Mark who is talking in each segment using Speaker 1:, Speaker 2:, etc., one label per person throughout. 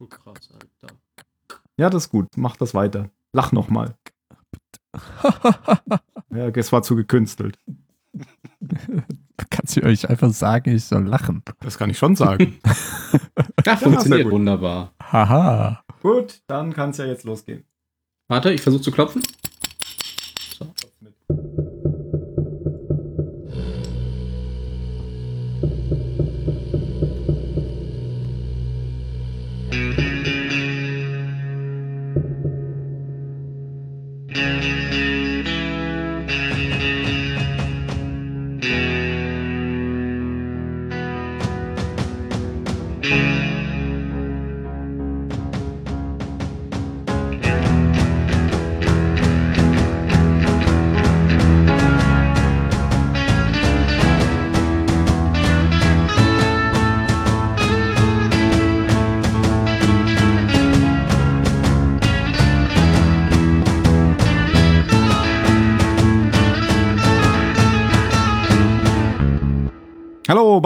Speaker 1: Oh, krass, Alter.
Speaker 2: Ja, das ist gut. Mach das weiter. Lach nochmal. ja, es war zu gekünstelt.
Speaker 3: Kannst du euch einfach sagen, ich soll lachen?
Speaker 2: Das kann ich schon sagen.
Speaker 1: Das funktioniert wunderbar.
Speaker 3: Haha.
Speaker 2: gut, dann kann es ja jetzt losgehen.
Speaker 1: Warte, ich versuche zu klopfen.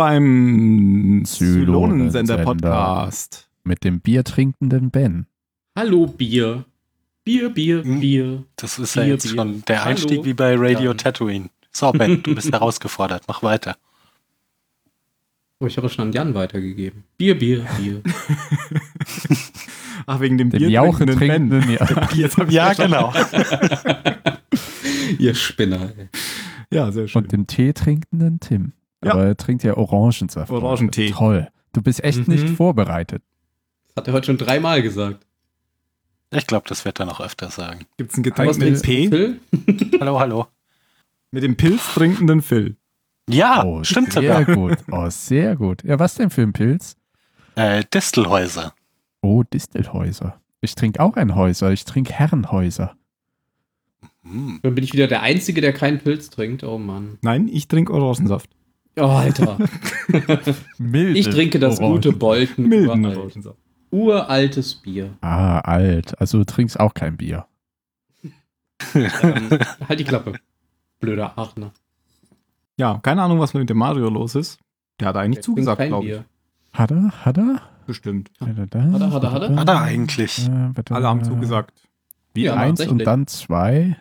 Speaker 2: Beim
Speaker 3: Zylonensender.
Speaker 2: Zylonensender-Podcast.
Speaker 3: Mit dem biertrinkenden Ben.
Speaker 1: Hallo, Bier. Bier, Bier,
Speaker 4: Hm.
Speaker 1: Bier.
Speaker 4: Das ist
Speaker 1: Bier,
Speaker 4: ja jetzt
Speaker 1: Bier.
Speaker 4: schon der
Speaker 1: Hallo.
Speaker 4: Einstieg wie bei Radio
Speaker 1: Dann.
Speaker 4: Tatooine. So, Ben, du bist herausgefordert. Mach weiter.
Speaker 1: Oh, ich habe schon an Jan weitergegeben. Bier, Bier, Bier.
Speaker 2: Ach, wegen dem
Speaker 3: Dem
Speaker 2: Bier
Speaker 3: Jauche
Speaker 2: trinkenden Ben.
Speaker 3: ja.
Speaker 2: Ich
Speaker 4: Ja, genau.
Speaker 1: Ihr Spinner, ey.
Speaker 2: Ja, sehr schön.
Speaker 3: Und dem Tee trinkenden Tim.
Speaker 2: Ja.
Speaker 3: Aber er trinkt ja Orangensaft.
Speaker 2: Orangentee.
Speaker 3: Toll. Du bist echt
Speaker 1: Mhm.
Speaker 3: nicht vorbereitet.
Speaker 1: Das hat er heute schon dreimal gesagt.
Speaker 4: Ich glaube, das wird er noch öfter sagen.
Speaker 2: Gibt es ein Getränk
Speaker 1: Was
Speaker 2: mit
Speaker 1: du,
Speaker 2: P?
Speaker 1: Phil?
Speaker 4: Hallo, hallo.
Speaker 2: Mit dem Pilz trinkenden Phil.
Speaker 4: Ja,
Speaker 3: oh,
Speaker 4: stimmt
Speaker 3: sehr
Speaker 4: sogar.
Speaker 3: gut. Oh, sehr gut. Ja, was denn für ein Pilz?
Speaker 4: Äh, Distelhäuser.
Speaker 3: Oh, Distelhäuser. Ich trinke auch ein Häuser. Ich trinke Herrenhäuser.
Speaker 4: Hm.
Speaker 1: Dann bin ich wieder der Einzige, der keinen Pilz trinkt. Oh Mann.
Speaker 2: Nein, ich trinke Orangensaft.
Speaker 1: Oh, Alter.
Speaker 3: Milde
Speaker 1: Ich trinke das
Speaker 3: Orangen.
Speaker 1: gute Bolten.
Speaker 2: Milden
Speaker 1: Uralt. Uraltes Bier.
Speaker 3: Ah, alt. Also du trinkst auch kein Bier.
Speaker 1: Ähm, halt die Klappe. Blöder Aachener.
Speaker 2: Ja, keine Ahnung, was mit dem Mario los ist. Der hat eigentlich
Speaker 1: Der
Speaker 2: zugesagt, glaube ich.
Speaker 1: Bier.
Speaker 3: Hat er? Hat er?
Speaker 2: Bestimmt.
Speaker 3: Hat er, da?
Speaker 1: Hat er, hat er, hat er?
Speaker 4: Hat er eigentlich.
Speaker 3: Äh,
Speaker 2: Alle haben zugesagt. Wie?
Speaker 1: Ja,
Speaker 3: Eins und dann zwei.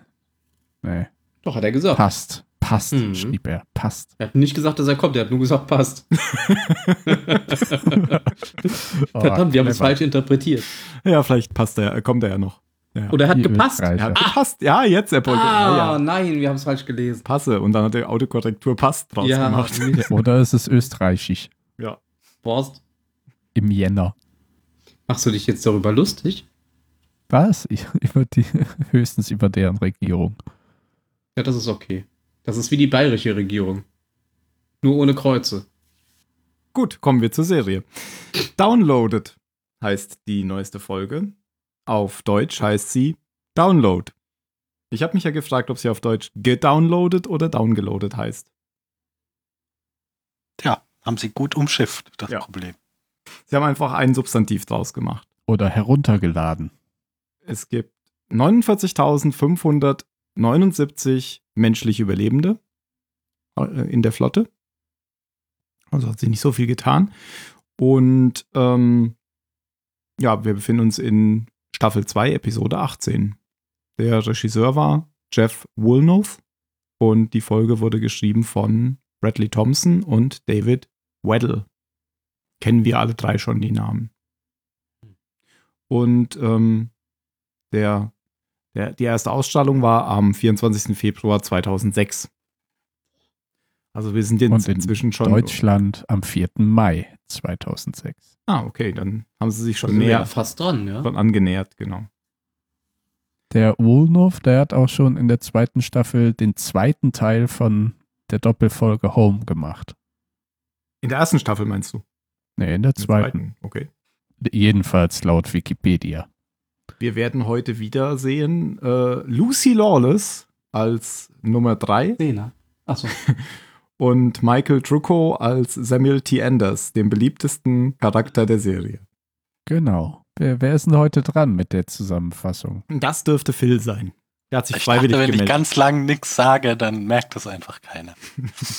Speaker 3: Nee,
Speaker 1: Doch, hat er gesagt.
Speaker 3: passt. Passt,
Speaker 1: Mhm.
Speaker 3: schrieb er. Passt.
Speaker 1: Er hat nicht gesagt, dass er kommt, er hat nur gesagt, passt.
Speaker 3: Oh,
Speaker 1: Verdammt, wir haben es falsch interpretiert.
Speaker 2: Ja, vielleicht passt er, kommt er ja noch. Ja.
Speaker 1: Oder er hat
Speaker 3: Die
Speaker 1: gepasst.
Speaker 2: Er hat gepasst. Ja, jetzt, er wollte.
Speaker 1: Ah,
Speaker 2: ja, ja.
Speaker 1: nein, wir haben es falsch gelesen.
Speaker 2: Passe. Und dann hat er Autokorrektur passt draus
Speaker 1: Ja,
Speaker 2: gemacht.
Speaker 3: Oder ist es österreichisch?
Speaker 2: Ja.
Speaker 1: Horst,
Speaker 3: Im Jänner.
Speaker 1: machst du dich jetzt darüber lustig?
Speaker 3: Was? Ich, über die, höchstens über deren Regierung.
Speaker 1: Ja, das ist okay. Das ist wie die bayerische Regierung. Nur ohne Kreuze.
Speaker 2: Gut, kommen wir zur Serie. Downloaded heißt die neueste Folge. Auf Deutsch heißt sie Download. Ich habe mich ja gefragt, ob sie auf Deutsch gedownloadet oder downgeloadet heißt.
Speaker 4: Ja, haben sie gut umschifft, das
Speaker 2: Ja.
Speaker 4: Problem.
Speaker 2: Sie haben einfach ein Substantiv draus gemacht.
Speaker 3: Oder heruntergeladen.
Speaker 2: Es gibt 49.579 menschliche Überlebende äh, in der Flotte. Also hat sich nicht so viel getan. Und ähm, ja, wir befinden uns in Staffel 2, Episode 18. Der Regisseur war Jeff Woolnough und die Folge wurde geschrieben von Bradley Thompson und David Weddle. Kennen wir alle drei schon die Namen. Und ähm, der, der, die erste Ausstrahlung war am 24. Februar 2006. Also wir sind jetzt
Speaker 3: Und in
Speaker 2: inzwischen schon.
Speaker 3: Deutschland am 4. Mai 2006.
Speaker 2: Ah, okay, dann haben sie sich schon
Speaker 1: wir ja
Speaker 2: näher
Speaker 1: fast dran, ja?
Speaker 2: schon angenähert, genau.
Speaker 3: Der Woolnough, der hat auch schon in der zweiten Staffel den zweiten Teil von der Doppelfolge Home gemacht.
Speaker 2: In der ersten Staffel meinst du?
Speaker 3: Nee, in der
Speaker 2: In der
Speaker 3: zweiten.
Speaker 2: Okay.
Speaker 3: Jedenfalls laut Wikipedia.
Speaker 2: Wir werden heute wieder sehen äh, Lucy Lawless als Nummer 3
Speaker 1: Zehner. Achso.
Speaker 2: und Michael Trucco als Samuel T. Anders, dem beliebtesten Charakter der Serie.
Speaker 3: Genau. Wer, wer ist denn heute dran mit der Zusammenfassung?
Speaker 2: Das dürfte Phil sein. Der hat sich
Speaker 4: Ich dachte,
Speaker 2: freiwillig
Speaker 4: wenn ich
Speaker 2: gemeldet.
Speaker 4: ganz lang nichts sage, dann merkt das einfach keiner.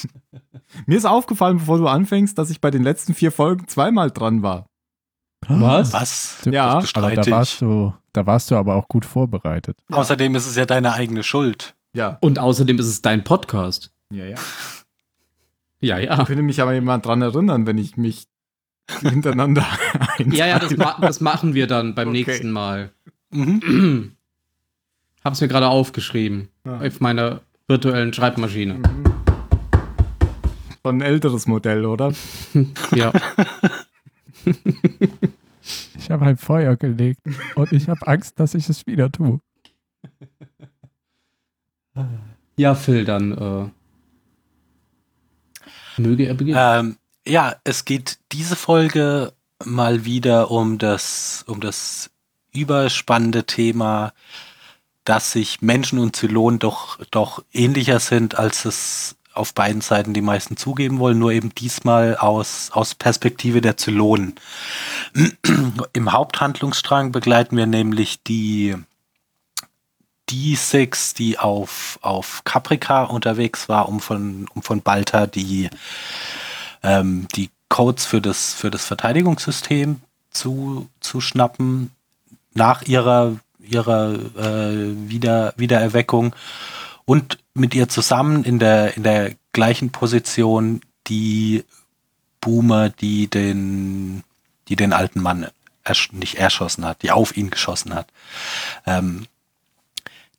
Speaker 2: Mir ist aufgefallen, bevor du anfängst, dass ich bei den letzten vier Folgen zweimal dran war.
Speaker 1: Was?
Speaker 4: Was?
Speaker 2: Ja,
Speaker 4: das
Speaker 3: Aber da warst
Speaker 4: ich.
Speaker 3: du, da warst du aber auch gut vorbereitet.
Speaker 4: Außerdem ist es ja deine eigene Schuld.
Speaker 2: Ja.
Speaker 1: Und außerdem ist es dein Podcast.
Speaker 2: Ja, ja.
Speaker 1: Ja, ja.
Speaker 2: Könnte mich aber jemand dran erinnern, wenn ich mich hintereinander einteile.
Speaker 1: Ja, ja, das, ma das machen wir dann beim
Speaker 2: Okay.
Speaker 1: nächsten Mal.
Speaker 4: Mhm.
Speaker 1: Hab's mir gerade aufgeschrieben.
Speaker 2: Ja.
Speaker 1: Auf meiner virtuellen Schreibmaschine.
Speaker 2: Mhm. Schon ein älteres Modell, oder?
Speaker 1: Ja.
Speaker 3: Ich habe ein Feuer gelegt und ich habe Angst, dass ich es wieder tue.
Speaker 1: Ja, Phil, dann äh, möge er beginnen.
Speaker 4: Ähm, ja, es geht diese Folge mal wieder um das, um das überspannende Thema, dass sich Menschen und Zylonen doch, doch ähnlicher sind, als es auf beiden Seiten die meisten zugeben wollen, nur eben diesmal aus, aus Perspektive der Zylonen. Im Haupthandlungsstrang begleiten wir nämlich die, die Six, die auf, auf Caprica unterwegs war, um von, um von Balta die, ähm, die Codes für das, für das Verteidigungssystem zu, zu schnappen, nach ihrer, ihrer äh, Wieder, Wiedererweckung und mit ihr zusammen in der, in der gleichen Position die Boomer, die den, die den alten Mann ersch nicht erschossen hat, die auf ihn geschossen hat. Ähm,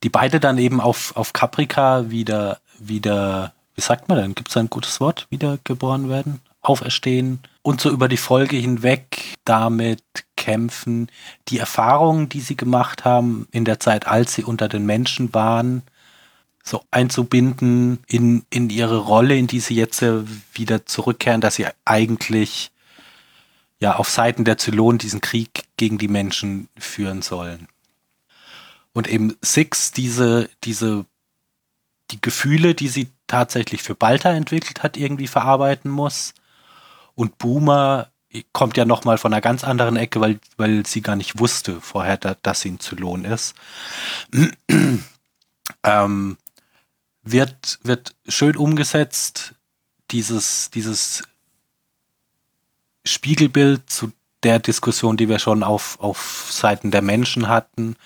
Speaker 4: die beide dann eben auf, auf Caprica wieder, wieder, wie sagt man denn? Gibt es ein gutes Wort? Wiedergeboren werden? Auferstehen und so über die Folge hinweg damit kämpfen, die Erfahrungen, die sie gemacht haben in der Zeit, als sie unter den Menschen waren, so einzubinden in, in ihre Rolle, in die sie jetzt äh, wieder zurückkehren, dass sie eigentlich ja auf Seiten der Zylonen diesen Krieg gegen die Menschen führen sollen. Und eben Six diese, diese, die Gefühle, die sie tatsächlich für Balta entwickelt hat, irgendwie verarbeiten muss. Und Boomer kommt ja nochmal von einer ganz anderen Ecke, weil, weil sie gar nicht wusste vorher, da, dass sie ein Zylon ist. ähm, wird, wird schön umgesetzt, dieses, dieses Spiegelbild zu der Diskussion, die wir schon auf, auf Seiten der Menschen hatten.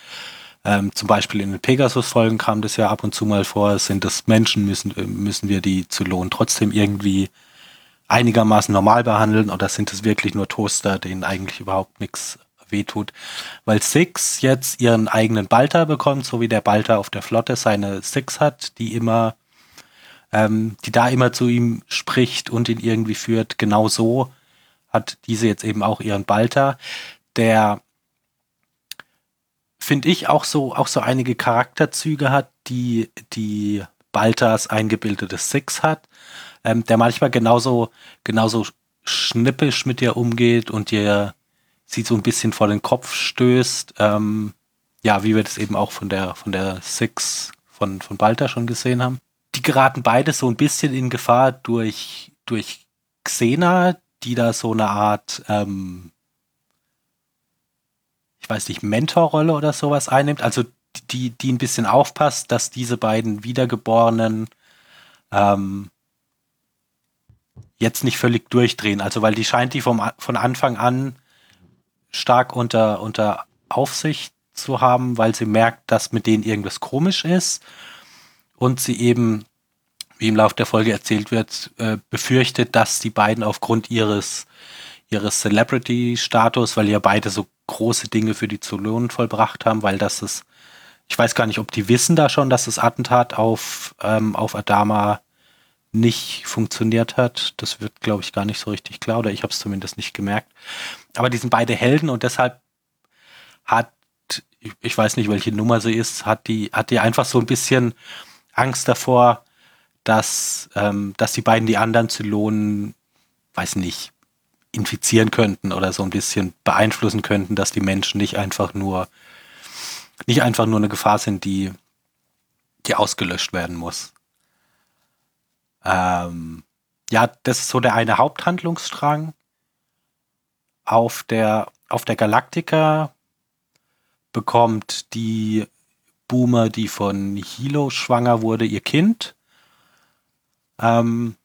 Speaker 4: Ähm, zum Beispiel in den Pegasus-Folgen kam das ja ab und zu mal vor, sind das Menschen, müssen, müssen wir die Zylonen trotzdem irgendwie einigermaßen normal behandeln oder sind es wirklich nur Toaster, denen eigentlich überhaupt nichts wehtut? Weil Six jetzt ihren eigenen Balter bekommt, so wie der Balter auf der Flotte seine Six hat, die immer, ähm, die da immer zu ihm spricht und ihn irgendwie führt. Genau so hat diese jetzt eben auch ihren Balter, der finde ich auch so auch so einige Charakterzüge hat, die die Baltas eingebildetes Six hat, ähm, der manchmal genauso genauso schnippisch mit ihr umgeht und ihr sie so ein bisschen vor den Kopf stößt, ähm, ja, wie wir das eben auch von der von der Six von von Balta schon gesehen haben. Die geraten beide so ein bisschen in Gefahr durch durch Xena, die da so eine Art ähm, ich weiß nicht, Mentorrolle oder sowas einnimmt, also die, die ein bisschen aufpasst, dass diese beiden Wiedergeborenen ähm, jetzt nicht völlig durchdrehen. Also weil die scheint die vom, von Anfang an stark unter, unter Aufsicht zu haben, weil sie merkt, dass mit denen irgendwas komisch ist und sie eben, wie im Laufe der Folge erzählt wird, äh, befürchtet, dass die beiden aufgrund ihres ihres Celebrity-Status, weil ja beide so große Dinge für die Zylonen vollbracht haben, weil das ist, ich weiß gar nicht, ob die wissen da schon, dass das Attentat auf, ähm, auf Adama nicht funktioniert hat. Das wird, glaube ich, gar nicht so richtig klar, oder ich habe es zumindest nicht gemerkt. Aber die sind beide Helden und deshalb hat, ich weiß nicht, welche Nummer sie ist, hat die, hat die einfach so ein bisschen Angst davor, dass, ähm, dass die beiden die anderen Zylonen, weiß nicht, infizieren könnten oder so ein bisschen beeinflussen könnten, dass die Menschen nicht einfach nur nicht einfach nur eine Gefahr sind, die die ausgelöscht werden muss. Ähm, ja, das ist so der eine Haupthandlungsstrang. Auf der auf der Galaktika bekommt die Boomer, die von Hilo schwanger wurde, ihr Kind. Ähm,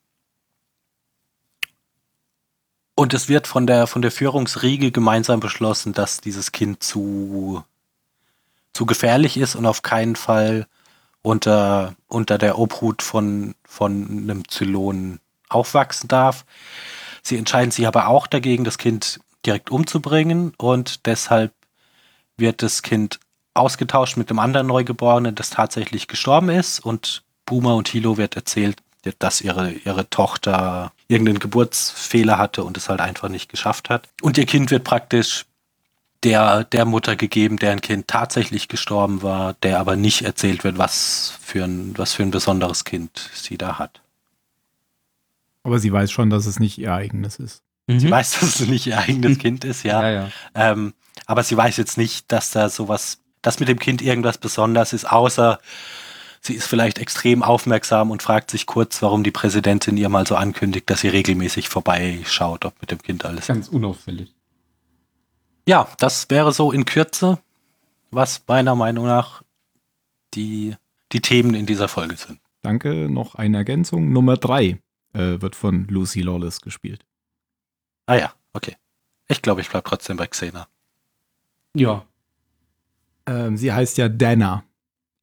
Speaker 4: Und es wird von der, von der Führungsriege gemeinsam beschlossen, dass dieses Kind zu, zu gefährlich ist und auf keinen Fall unter, unter der Obhut von, von einem Zylon aufwachsen darf. Sie entscheiden sich aber auch dagegen, das Kind direkt umzubringen und deshalb wird das Kind ausgetauscht mit einem anderen Neugeborenen, das tatsächlich gestorben ist und Boomer und Hilo wird erzählt, dass ihre, ihre Tochter irgendeinen Geburtsfehler hatte und es halt einfach nicht geschafft hat. Und ihr Kind wird praktisch der, der Mutter gegeben, deren Kind tatsächlich gestorben war, der aber nicht erzählt wird, was für ein, was für ein besonderes Kind sie da hat.
Speaker 2: Aber sie weiß schon, dass es nicht ihr eigenes ist.
Speaker 4: Sie weiß, dass es nicht ihr eigenes Kind ist, ja.
Speaker 1: Ja, ja.
Speaker 4: Ähm, aber sie weiß jetzt nicht, dass da sowas, dass mit dem Kind irgendwas Besonderes ist, außer sie ist vielleicht extrem aufmerksam und fragt sich kurz, warum die Präsidentin ihr mal so ankündigt, dass sie regelmäßig vorbeischaut, ob mit dem Kind alles.
Speaker 1: Ganz unauffällig.
Speaker 4: Ja, das wäre so in Kürze, was meiner Meinung nach die, die Themen in dieser Folge sind.
Speaker 2: Danke, noch eine Ergänzung. Nummer drei äh, wird von Lucy Lawless gespielt.
Speaker 4: Ah ja, okay. Ich glaube, ich bleibe trotzdem bei Xena.
Speaker 1: Ja.
Speaker 2: Ähm, sie heißt ja Dana.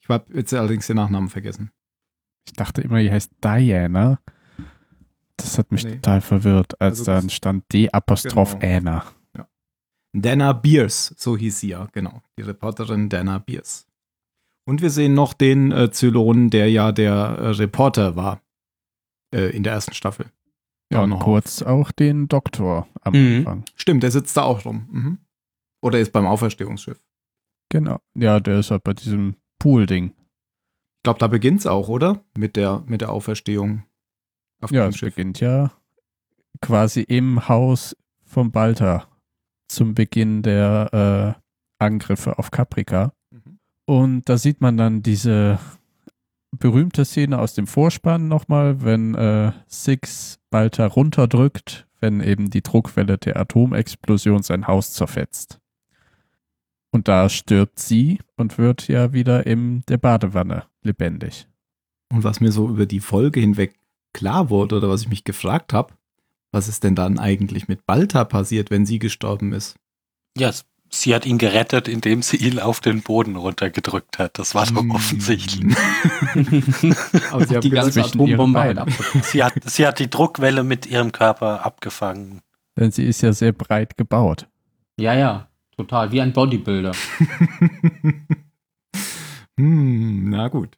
Speaker 2: Ich habe jetzt allerdings den Nachnamen vergessen.
Speaker 3: Ich dachte immer, die heißt Diana. Das hat mich
Speaker 2: Nee.
Speaker 3: total verwirrt, als
Speaker 2: Also
Speaker 3: dann stand D Apostroph
Speaker 2: Genau. Dana Beers, so hieß sie ja, genau. Die Reporterin Dana Beers. Und wir sehen noch den äh, Zylon, der ja der äh, Reporter war äh, in der ersten Staffel.
Speaker 3: Ja,
Speaker 2: noch
Speaker 3: kurz auch den Doktor am
Speaker 1: Mhm.
Speaker 3: Anfang.
Speaker 2: Stimmt, der sitzt da auch rum. Mhm. Oder ist beim Auferstehungsschiff.
Speaker 3: Genau. Ja, der ist halt bei diesem Pool-Ding.
Speaker 2: Ich glaube, da beginnt's auch, oder? Mit der, mit der Auferstehung auf
Speaker 3: Ja,
Speaker 2: dem
Speaker 3: es
Speaker 2: Schiff.
Speaker 3: beginnt ja quasi im Haus vom Balta zum Beginn der äh, Angriffe auf Caprica.
Speaker 2: Mhm.
Speaker 3: Und da sieht man dann diese berühmte Szene aus dem Vorspann nochmal, wenn äh, Six Balta runterdrückt, wenn eben die Druckwelle der Atomexplosion sein Haus zerfetzt. Und da stirbt sie und wird ja wieder in der Badewanne lebendig.
Speaker 2: Und was mir so über die Folge hinweg klar wurde oder was ich mich gefragt habe, was ist denn dann eigentlich mit Balta passiert, wenn sie gestorben ist?
Speaker 4: Ja, sie hat ihn gerettet, indem sie ihn auf den Boden runtergedrückt hat. Das war doch
Speaker 2: Mm.
Speaker 4: offensichtlich.
Speaker 2: Aber sie haben
Speaker 1: die ganze Atombombe.
Speaker 4: Sie hat, sie hat die Druckwelle mit ihrem Körper abgefangen.
Speaker 3: Denn sie ist ja sehr breit gebaut.
Speaker 1: Ja, ja. Total. Wie ein Bodybuilder.
Speaker 2: hm, na gut.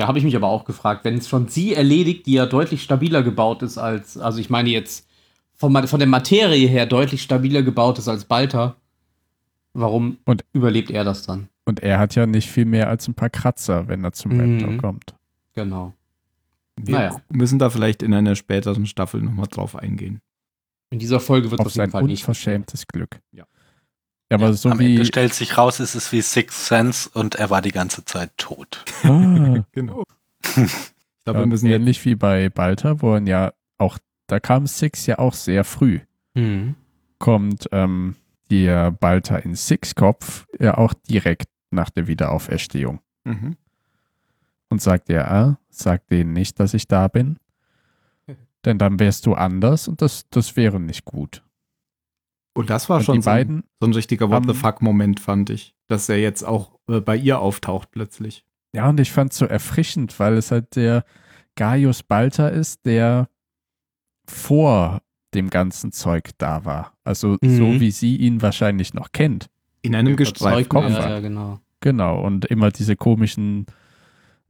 Speaker 1: Ja, habe ich mich aber auch gefragt, wenn es schon sie erledigt, die ja deutlich stabiler gebaut ist als, also ich meine jetzt von, von der Materie her deutlich stabiler gebaut ist als Balta, warum
Speaker 3: Und-
Speaker 1: überlebt er das dann?
Speaker 3: Und er hat ja nicht viel mehr als ein paar Kratzer, wenn er zum
Speaker 1: Mhm.
Speaker 3: Raptor kommt.
Speaker 1: Genau.
Speaker 2: Wir
Speaker 1: Naja.
Speaker 2: müssen da vielleicht in einer späteren Staffel nochmal drauf eingehen.
Speaker 1: In dieser Folge wird
Speaker 3: Auf
Speaker 1: auf jeden Fall nicht.
Speaker 3: unverschämtes Glück.
Speaker 2: Ja.
Speaker 3: Ja, aber so
Speaker 4: Am
Speaker 3: wie.
Speaker 4: Ende stellt sich raus, es ist wie Sixth Sense und er war die ganze Zeit tot.
Speaker 3: Ah,
Speaker 2: Genau. Ich glaube,
Speaker 3: ja,
Speaker 2: wir müssen jetzt
Speaker 3: ähnlich wie bei Balta, wo er ja auch, da kam Six ja auch sehr früh.
Speaker 1: Mhm.
Speaker 3: Kommt ähm, der Balta in Six-Kopf ja auch direkt nach der Wiederauferstehung.
Speaker 2: Mhm.
Speaker 3: Und sagt ja, ah, sag denen nicht, dass ich da bin. Denn dann wärst du anders und das, das wäre nicht gut.
Speaker 2: Und das war
Speaker 3: Und
Speaker 2: schon
Speaker 3: die
Speaker 2: so ein, so ein richtiger What the fuck-Moment, fand ich. Dass er jetzt auch äh, bei ihr auftaucht plötzlich.
Speaker 3: Ja, und ich fand es so erfrischend, weil es halt der Gaius Balta ist, der vor dem ganzen Zeug da war. Also
Speaker 1: Mhm.
Speaker 3: so wie sie ihn wahrscheinlich noch kennt.
Speaker 2: In einem gestreiften
Speaker 3: Koffer.
Speaker 1: Ja, ja, genau.
Speaker 3: Genau. Und immer diese komischen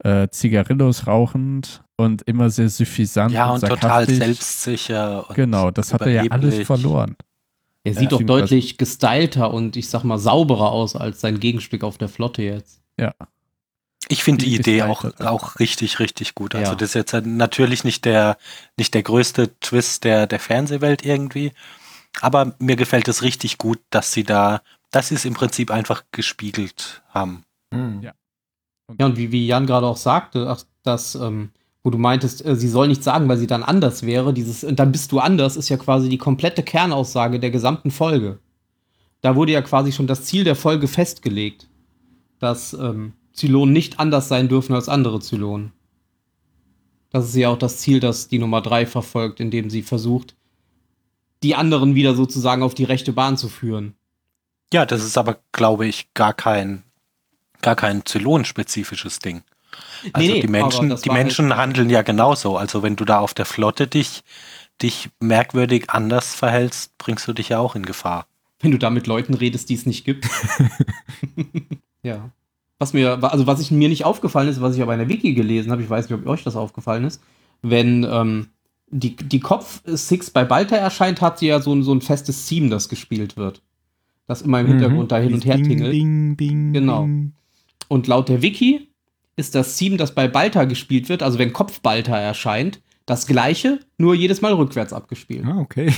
Speaker 3: äh, Zigarillos rauchend und immer sehr suffisant
Speaker 4: Ja, und total
Speaker 3: sarkastisch.
Speaker 4: selbstsicher. Und
Speaker 3: Genau, das hat er ja alles verloren.
Speaker 1: Er
Speaker 3: Ja,
Speaker 1: sieht doch
Speaker 3: stimmt,
Speaker 1: deutlich gestylter und ich sag mal sauberer aus als sein Gegenstück auf der Flotte jetzt.
Speaker 4: Ich finde die Idee auch, auch richtig, richtig gut. Also
Speaker 1: Ja.
Speaker 4: das ist jetzt halt natürlich nicht der, nicht der größte Twist der, der Fernsehwelt irgendwie. Aber mir gefällt es richtig gut, dass sie da, dass sie es im Prinzip einfach gespiegelt haben.
Speaker 2: Mhm.
Speaker 3: Ja.
Speaker 1: Ja, und wie, wie Jan gerade auch sagte, ach, dass, ähm, wo du meintest, äh, sie soll nichts sagen, weil sie dann anders wäre, dieses, und dann bist du anders, ist ja quasi die komplette Kernaussage der gesamten Folge. Da wurde ja quasi schon das Ziel der Folge festgelegt, dass ähm, Zylonen nicht anders sein dürfen als andere Zylonen. Das ist ja auch das Ziel, das die Nummer 3 verfolgt, indem sie versucht, die anderen wieder sozusagen auf die rechte Bahn zu führen.
Speaker 4: Ja, das ist aber, glaube ich, gar kein, gar kein Zylon-spezifisches Ding. Also
Speaker 1: Nee, nee,
Speaker 4: die Menschen, die
Speaker 1: halt-
Speaker 4: Menschen handeln ja genauso. Also wenn du da auf der Flotte dich, dich merkwürdig anders verhältst, bringst du dich ja auch in Gefahr.
Speaker 1: Wenn du da mit Leuten redest, die es nicht gibt. ja. Was mir, also was ich, mir nicht aufgefallen ist, was ich aber in der Wiki gelesen habe, ich weiß nicht, ob euch das aufgefallen ist, wenn ähm, die, die Kopf Six bei Balta erscheint, hat sie ja so, ein- so ein festes Theme, das gespielt wird. Das immer im Hintergrund da hin und her
Speaker 2: Ding,
Speaker 1: tingelt.
Speaker 2: Ding, ding,
Speaker 1: Genau.
Speaker 2: ding.
Speaker 1: Und laut der Wiki ist das Theme, das bei Balta gespielt wird, also wenn Kopf Balta erscheint, das gleiche, nur jedes Mal rückwärts abgespielt.
Speaker 2: Ah, okay.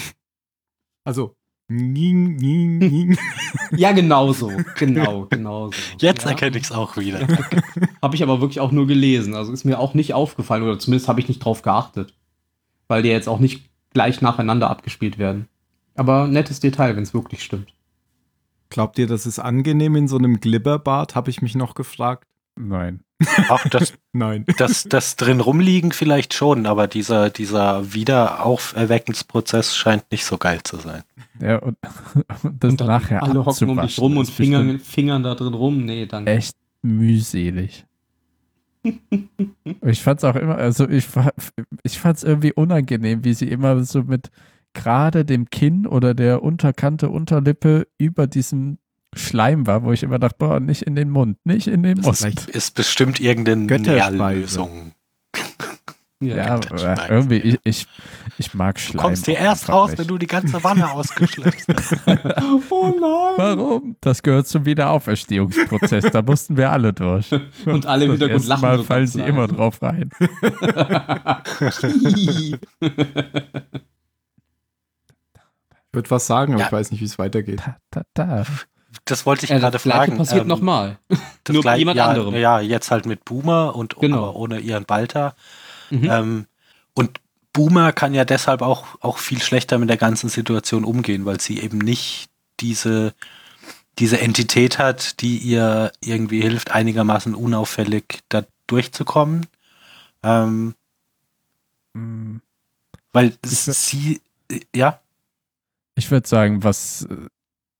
Speaker 2: Also. Ning, ning, ning.
Speaker 1: Ja, genau so. Genau, genau so.
Speaker 4: Jetzt
Speaker 1: ja.
Speaker 4: erkenne ich es auch wieder.
Speaker 1: Habe ich aber wirklich auch nur gelesen. Also ist mir auch nicht aufgefallen oder zumindest habe ich nicht drauf geachtet. Weil die jetzt auch nicht gleich nacheinander abgespielt werden. Aber nettes Detail, wenn es wirklich stimmt.
Speaker 2: Glaubt ihr, das ist angenehm in so einem Glibberbad? Habe ich mich noch gefragt.
Speaker 3: Nein.
Speaker 4: Auch das,
Speaker 2: Nein.
Speaker 4: das, das drin rumliegen vielleicht schon, aber dieser, dieser Wiederauferweckensprozess scheint nicht so geil zu sein.
Speaker 3: Ja, und, und das
Speaker 1: Und dann
Speaker 3: nachher
Speaker 1: alle hocken um dich rum und fingern, fingern da drin rum. Nee, dann.
Speaker 3: Echt mühselig. ich fand's auch immer, also ich, ich fand's irgendwie unangenehm, wie sie immer so mit gerade dem Kinn oder der Unterkante Unterlippe über diesem Schleim war, wo ich immer dachte, boah, nicht in den Mund, nicht in den Mund.
Speaker 2: ist
Speaker 4: Ist bestimmt irgendeine
Speaker 2: Götterspeise.
Speaker 4: Nährlösung.
Speaker 3: Ja,
Speaker 4: schmeckt.
Speaker 3: irgendwie, ich, ich, ich mag
Speaker 4: Du
Speaker 3: Schleim.
Speaker 4: kommst dir erst raus,
Speaker 3: nicht.
Speaker 4: wenn du die ganze Wanne ausgeschleppt hast.
Speaker 1: oh nein!
Speaker 3: Warum? Das gehört zum Wiederauferstehungsprozess. da mussten wir alle durch.
Speaker 1: Und alle Hintergrund
Speaker 3: erste
Speaker 1: lachen
Speaker 3: Mal fallen sie immer drauf rein.
Speaker 2: Ich würde was sagen, aber
Speaker 4: Ja.
Speaker 2: ich weiß nicht, wie es weitergeht.
Speaker 3: Ta, ta, ta.
Speaker 4: Das wollte ich
Speaker 1: Äh,
Speaker 4: gerade
Speaker 1: das
Speaker 4: fragen.
Speaker 1: passiert
Speaker 4: ähm,
Speaker 1: nochmal.
Speaker 4: das
Speaker 1: nur bei
Speaker 4: gleich-
Speaker 1: jemand
Speaker 4: ja,
Speaker 1: anderem.
Speaker 4: Ja, jetzt halt mit Boomer und
Speaker 1: Genau.
Speaker 4: aber ohne ihren Balter.
Speaker 1: Mhm.
Speaker 4: Ähm, und Boomer kann ja deshalb auch, auch viel schlechter mit der ganzen Situation umgehen, weil sie eben nicht diese, diese Entität hat, die ihr irgendwie hilft, einigermaßen unauffällig da durchzukommen. Ähm,
Speaker 3: Mm,
Speaker 4: weil sie, ja,
Speaker 3: Ich würde sagen, was äh,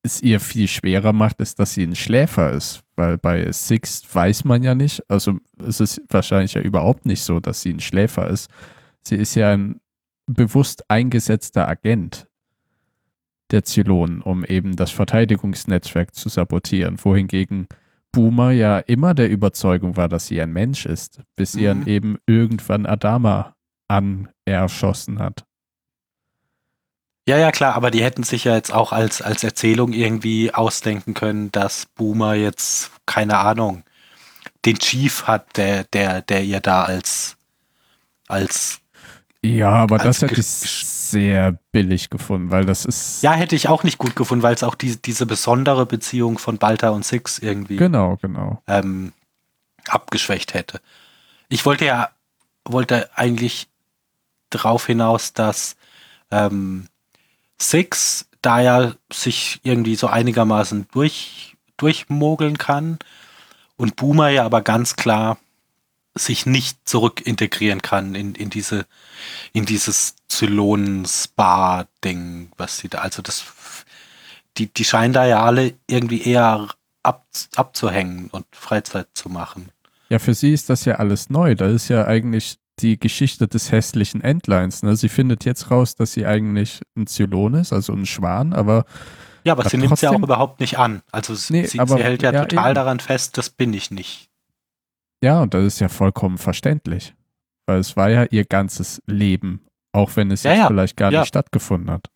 Speaker 3: es ihr viel schwerer macht, ist, dass sie ein Schläfer ist. Weil bei Six weiß man ja nicht, also es ist wahrscheinlich ja überhaupt nicht so, dass sie ein Schläfer ist. Sie ist ja ein bewusst eingesetzter Agent der Zylonen, um eben das Verteidigungsnetzwerk zu sabotieren. Wohingegen Boomer ja immer der Überzeugung war, dass sie ein Mensch ist, bis sie
Speaker 4: Mhm.
Speaker 3: dann eben irgendwann Adama anerschossen hat.
Speaker 4: Ja, ja, klar, aber die hätten sich ja jetzt auch als, als Erzählung irgendwie ausdenken können, dass Boomer jetzt, keine Ahnung, den Chief hat, der, der, der ihr da als, als,
Speaker 3: Ja, aber das hätte ich sehr billig gefunden, weil das ist.
Speaker 4: ja, hätte ich auch nicht gut gefunden, weil es auch die, diese besondere Beziehung von Balta und Six irgendwie
Speaker 3: Genau, genau.
Speaker 4: ähm, abgeschwächt hätte. Ich wollte ja, wollte eigentlich darauf hinaus, dass ähm, Six da ja sich irgendwie so einigermaßen durch, durchmogeln kann und Boomer ja aber ganz klar sich nicht zurück integrieren kann in, in diese in dieses Zylonen-Spa-Ding, was sie da, also das die, die scheinen da ja alle irgendwie eher ab, abzuhängen und Freizeit zu machen.
Speaker 3: Ja, für sie ist das ja alles neu. Das ist ja eigentlich die Geschichte des hässlichen Endlines. Ne? Sie findet jetzt raus, dass sie eigentlich ein Zylon ist, also ein Schwan, aber
Speaker 4: Ja, aber sie nimmt ja auch überhaupt nicht an. Also sie,
Speaker 3: Nee,
Speaker 4: sie,
Speaker 3: aber-
Speaker 4: sie hält ja,
Speaker 3: ja,
Speaker 4: total
Speaker 3: eben.
Speaker 4: daran fest, das bin ich nicht.
Speaker 3: ja, und das ist ja vollkommen verständlich. Weil es war ja ihr ganzes Leben, auch wenn es
Speaker 4: Ja,
Speaker 3: jetzt
Speaker 4: ja.
Speaker 3: vielleicht gar
Speaker 4: Ja.
Speaker 3: nicht stattgefunden hat.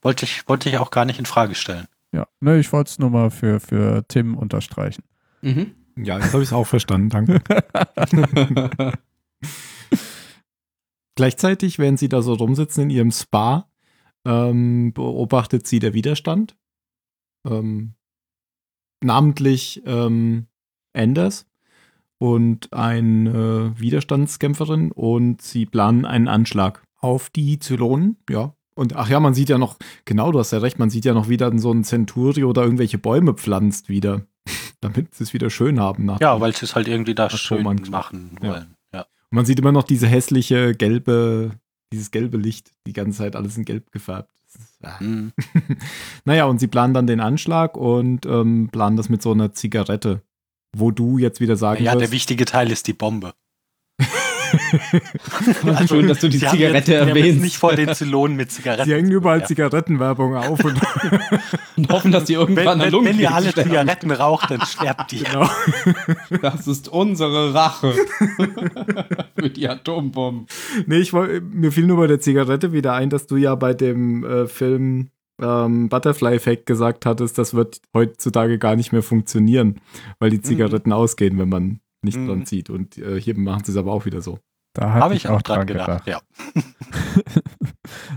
Speaker 4: Wollte ich, wollte ich auch gar nicht in Frage stellen.
Speaker 3: Ja, ne, ich wollte es nur mal für, für Tim unterstreichen.
Speaker 1: Mhm.
Speaker 2: Ja, jetzt habe ich es auch verstanden, danke. Gleichzeitig, während sie da so rumsitzen in ihrem Spa, ähm, beobachtet sie der Widerstand. Ähm, namentlich ähm, Anders und eine Widerstandskämpferin und sie planen einen Anschlag auf die Zylonen, ja. Und ach ja, man sieht ja noch, genau, du hast ja recht, man sieht ja noch wieder so ein Centurio oder irgendwelche Bäume pflanzt wieder, damit sie es wieder schön haben. Nach
Speaker 4: Ja, weil sie es halt irgendwie da schön
Speaker 2: man-
Speaker 4: machen
Speaker 2: ja.
Speaker 4: wollen. Ja.
Speaker 2: man sieht immer noch diese hässliche gelbe dieses gelbe Licht, die ganze Zeit alles in gelb gefärbt. Ah.
Speaker 4: Hm.
Speaker 2: Naja, und sie planen dann den Anschlag und ähm, planen das mit so einer Zigarette. Wo du jetzt wieder sagen
Speaker 4: Ja, der
Speaker 2: wirst,
Speaker 4: wichtige Teil ist die Bombe.
Speaker 1: Schön, dass du die
Speaker 4: Sie
Speaker 1: Zigarette
Speaker 4: jetzt, haben jetzt
Speaker 1: erwähnst.
Speaker 4: nicht vor den Zylonen mit Zigaretten.
Speaker 2: sie hängen überall
Speaker 4: Ja.
Speaker 2: Zigarettenwerbung auf und
Speaker 1: Und hoffen, dass die
Speaker 4: Wenn,
Speaker 1: irgendwann an
Speaker 4: wenn, wenn
Speaker 1: Lungenkrebs
Speaker 4: ihr alle
Speaker 1: sterben.
Speaker 4: Zigaretten raucht, dann sterbt ihr.
Speaker 2: genau.
Speaker 1: Das ist unsere Rache. Für die Atombomben.
Speaker 2: Nee, ich mir fiel nur bei der Zigarette wieder ein, dass du ja bei dem äh, Film ähm, Butterfly Effect gesagt hattest, das wird heutzutage gar nicht mehr funktionieren, weil die Zigaretten ausgehen, wenn man nicht
Speaker 4: Mhm.
Speaker 2: dran zieht. Und äh, hier machen sie es aber auch wieder so.
Speaker 3: Da habe
Speaker 4: Habe
Speaker 3: ich,
Speaker 4: ich auch dran gedacht. Ja.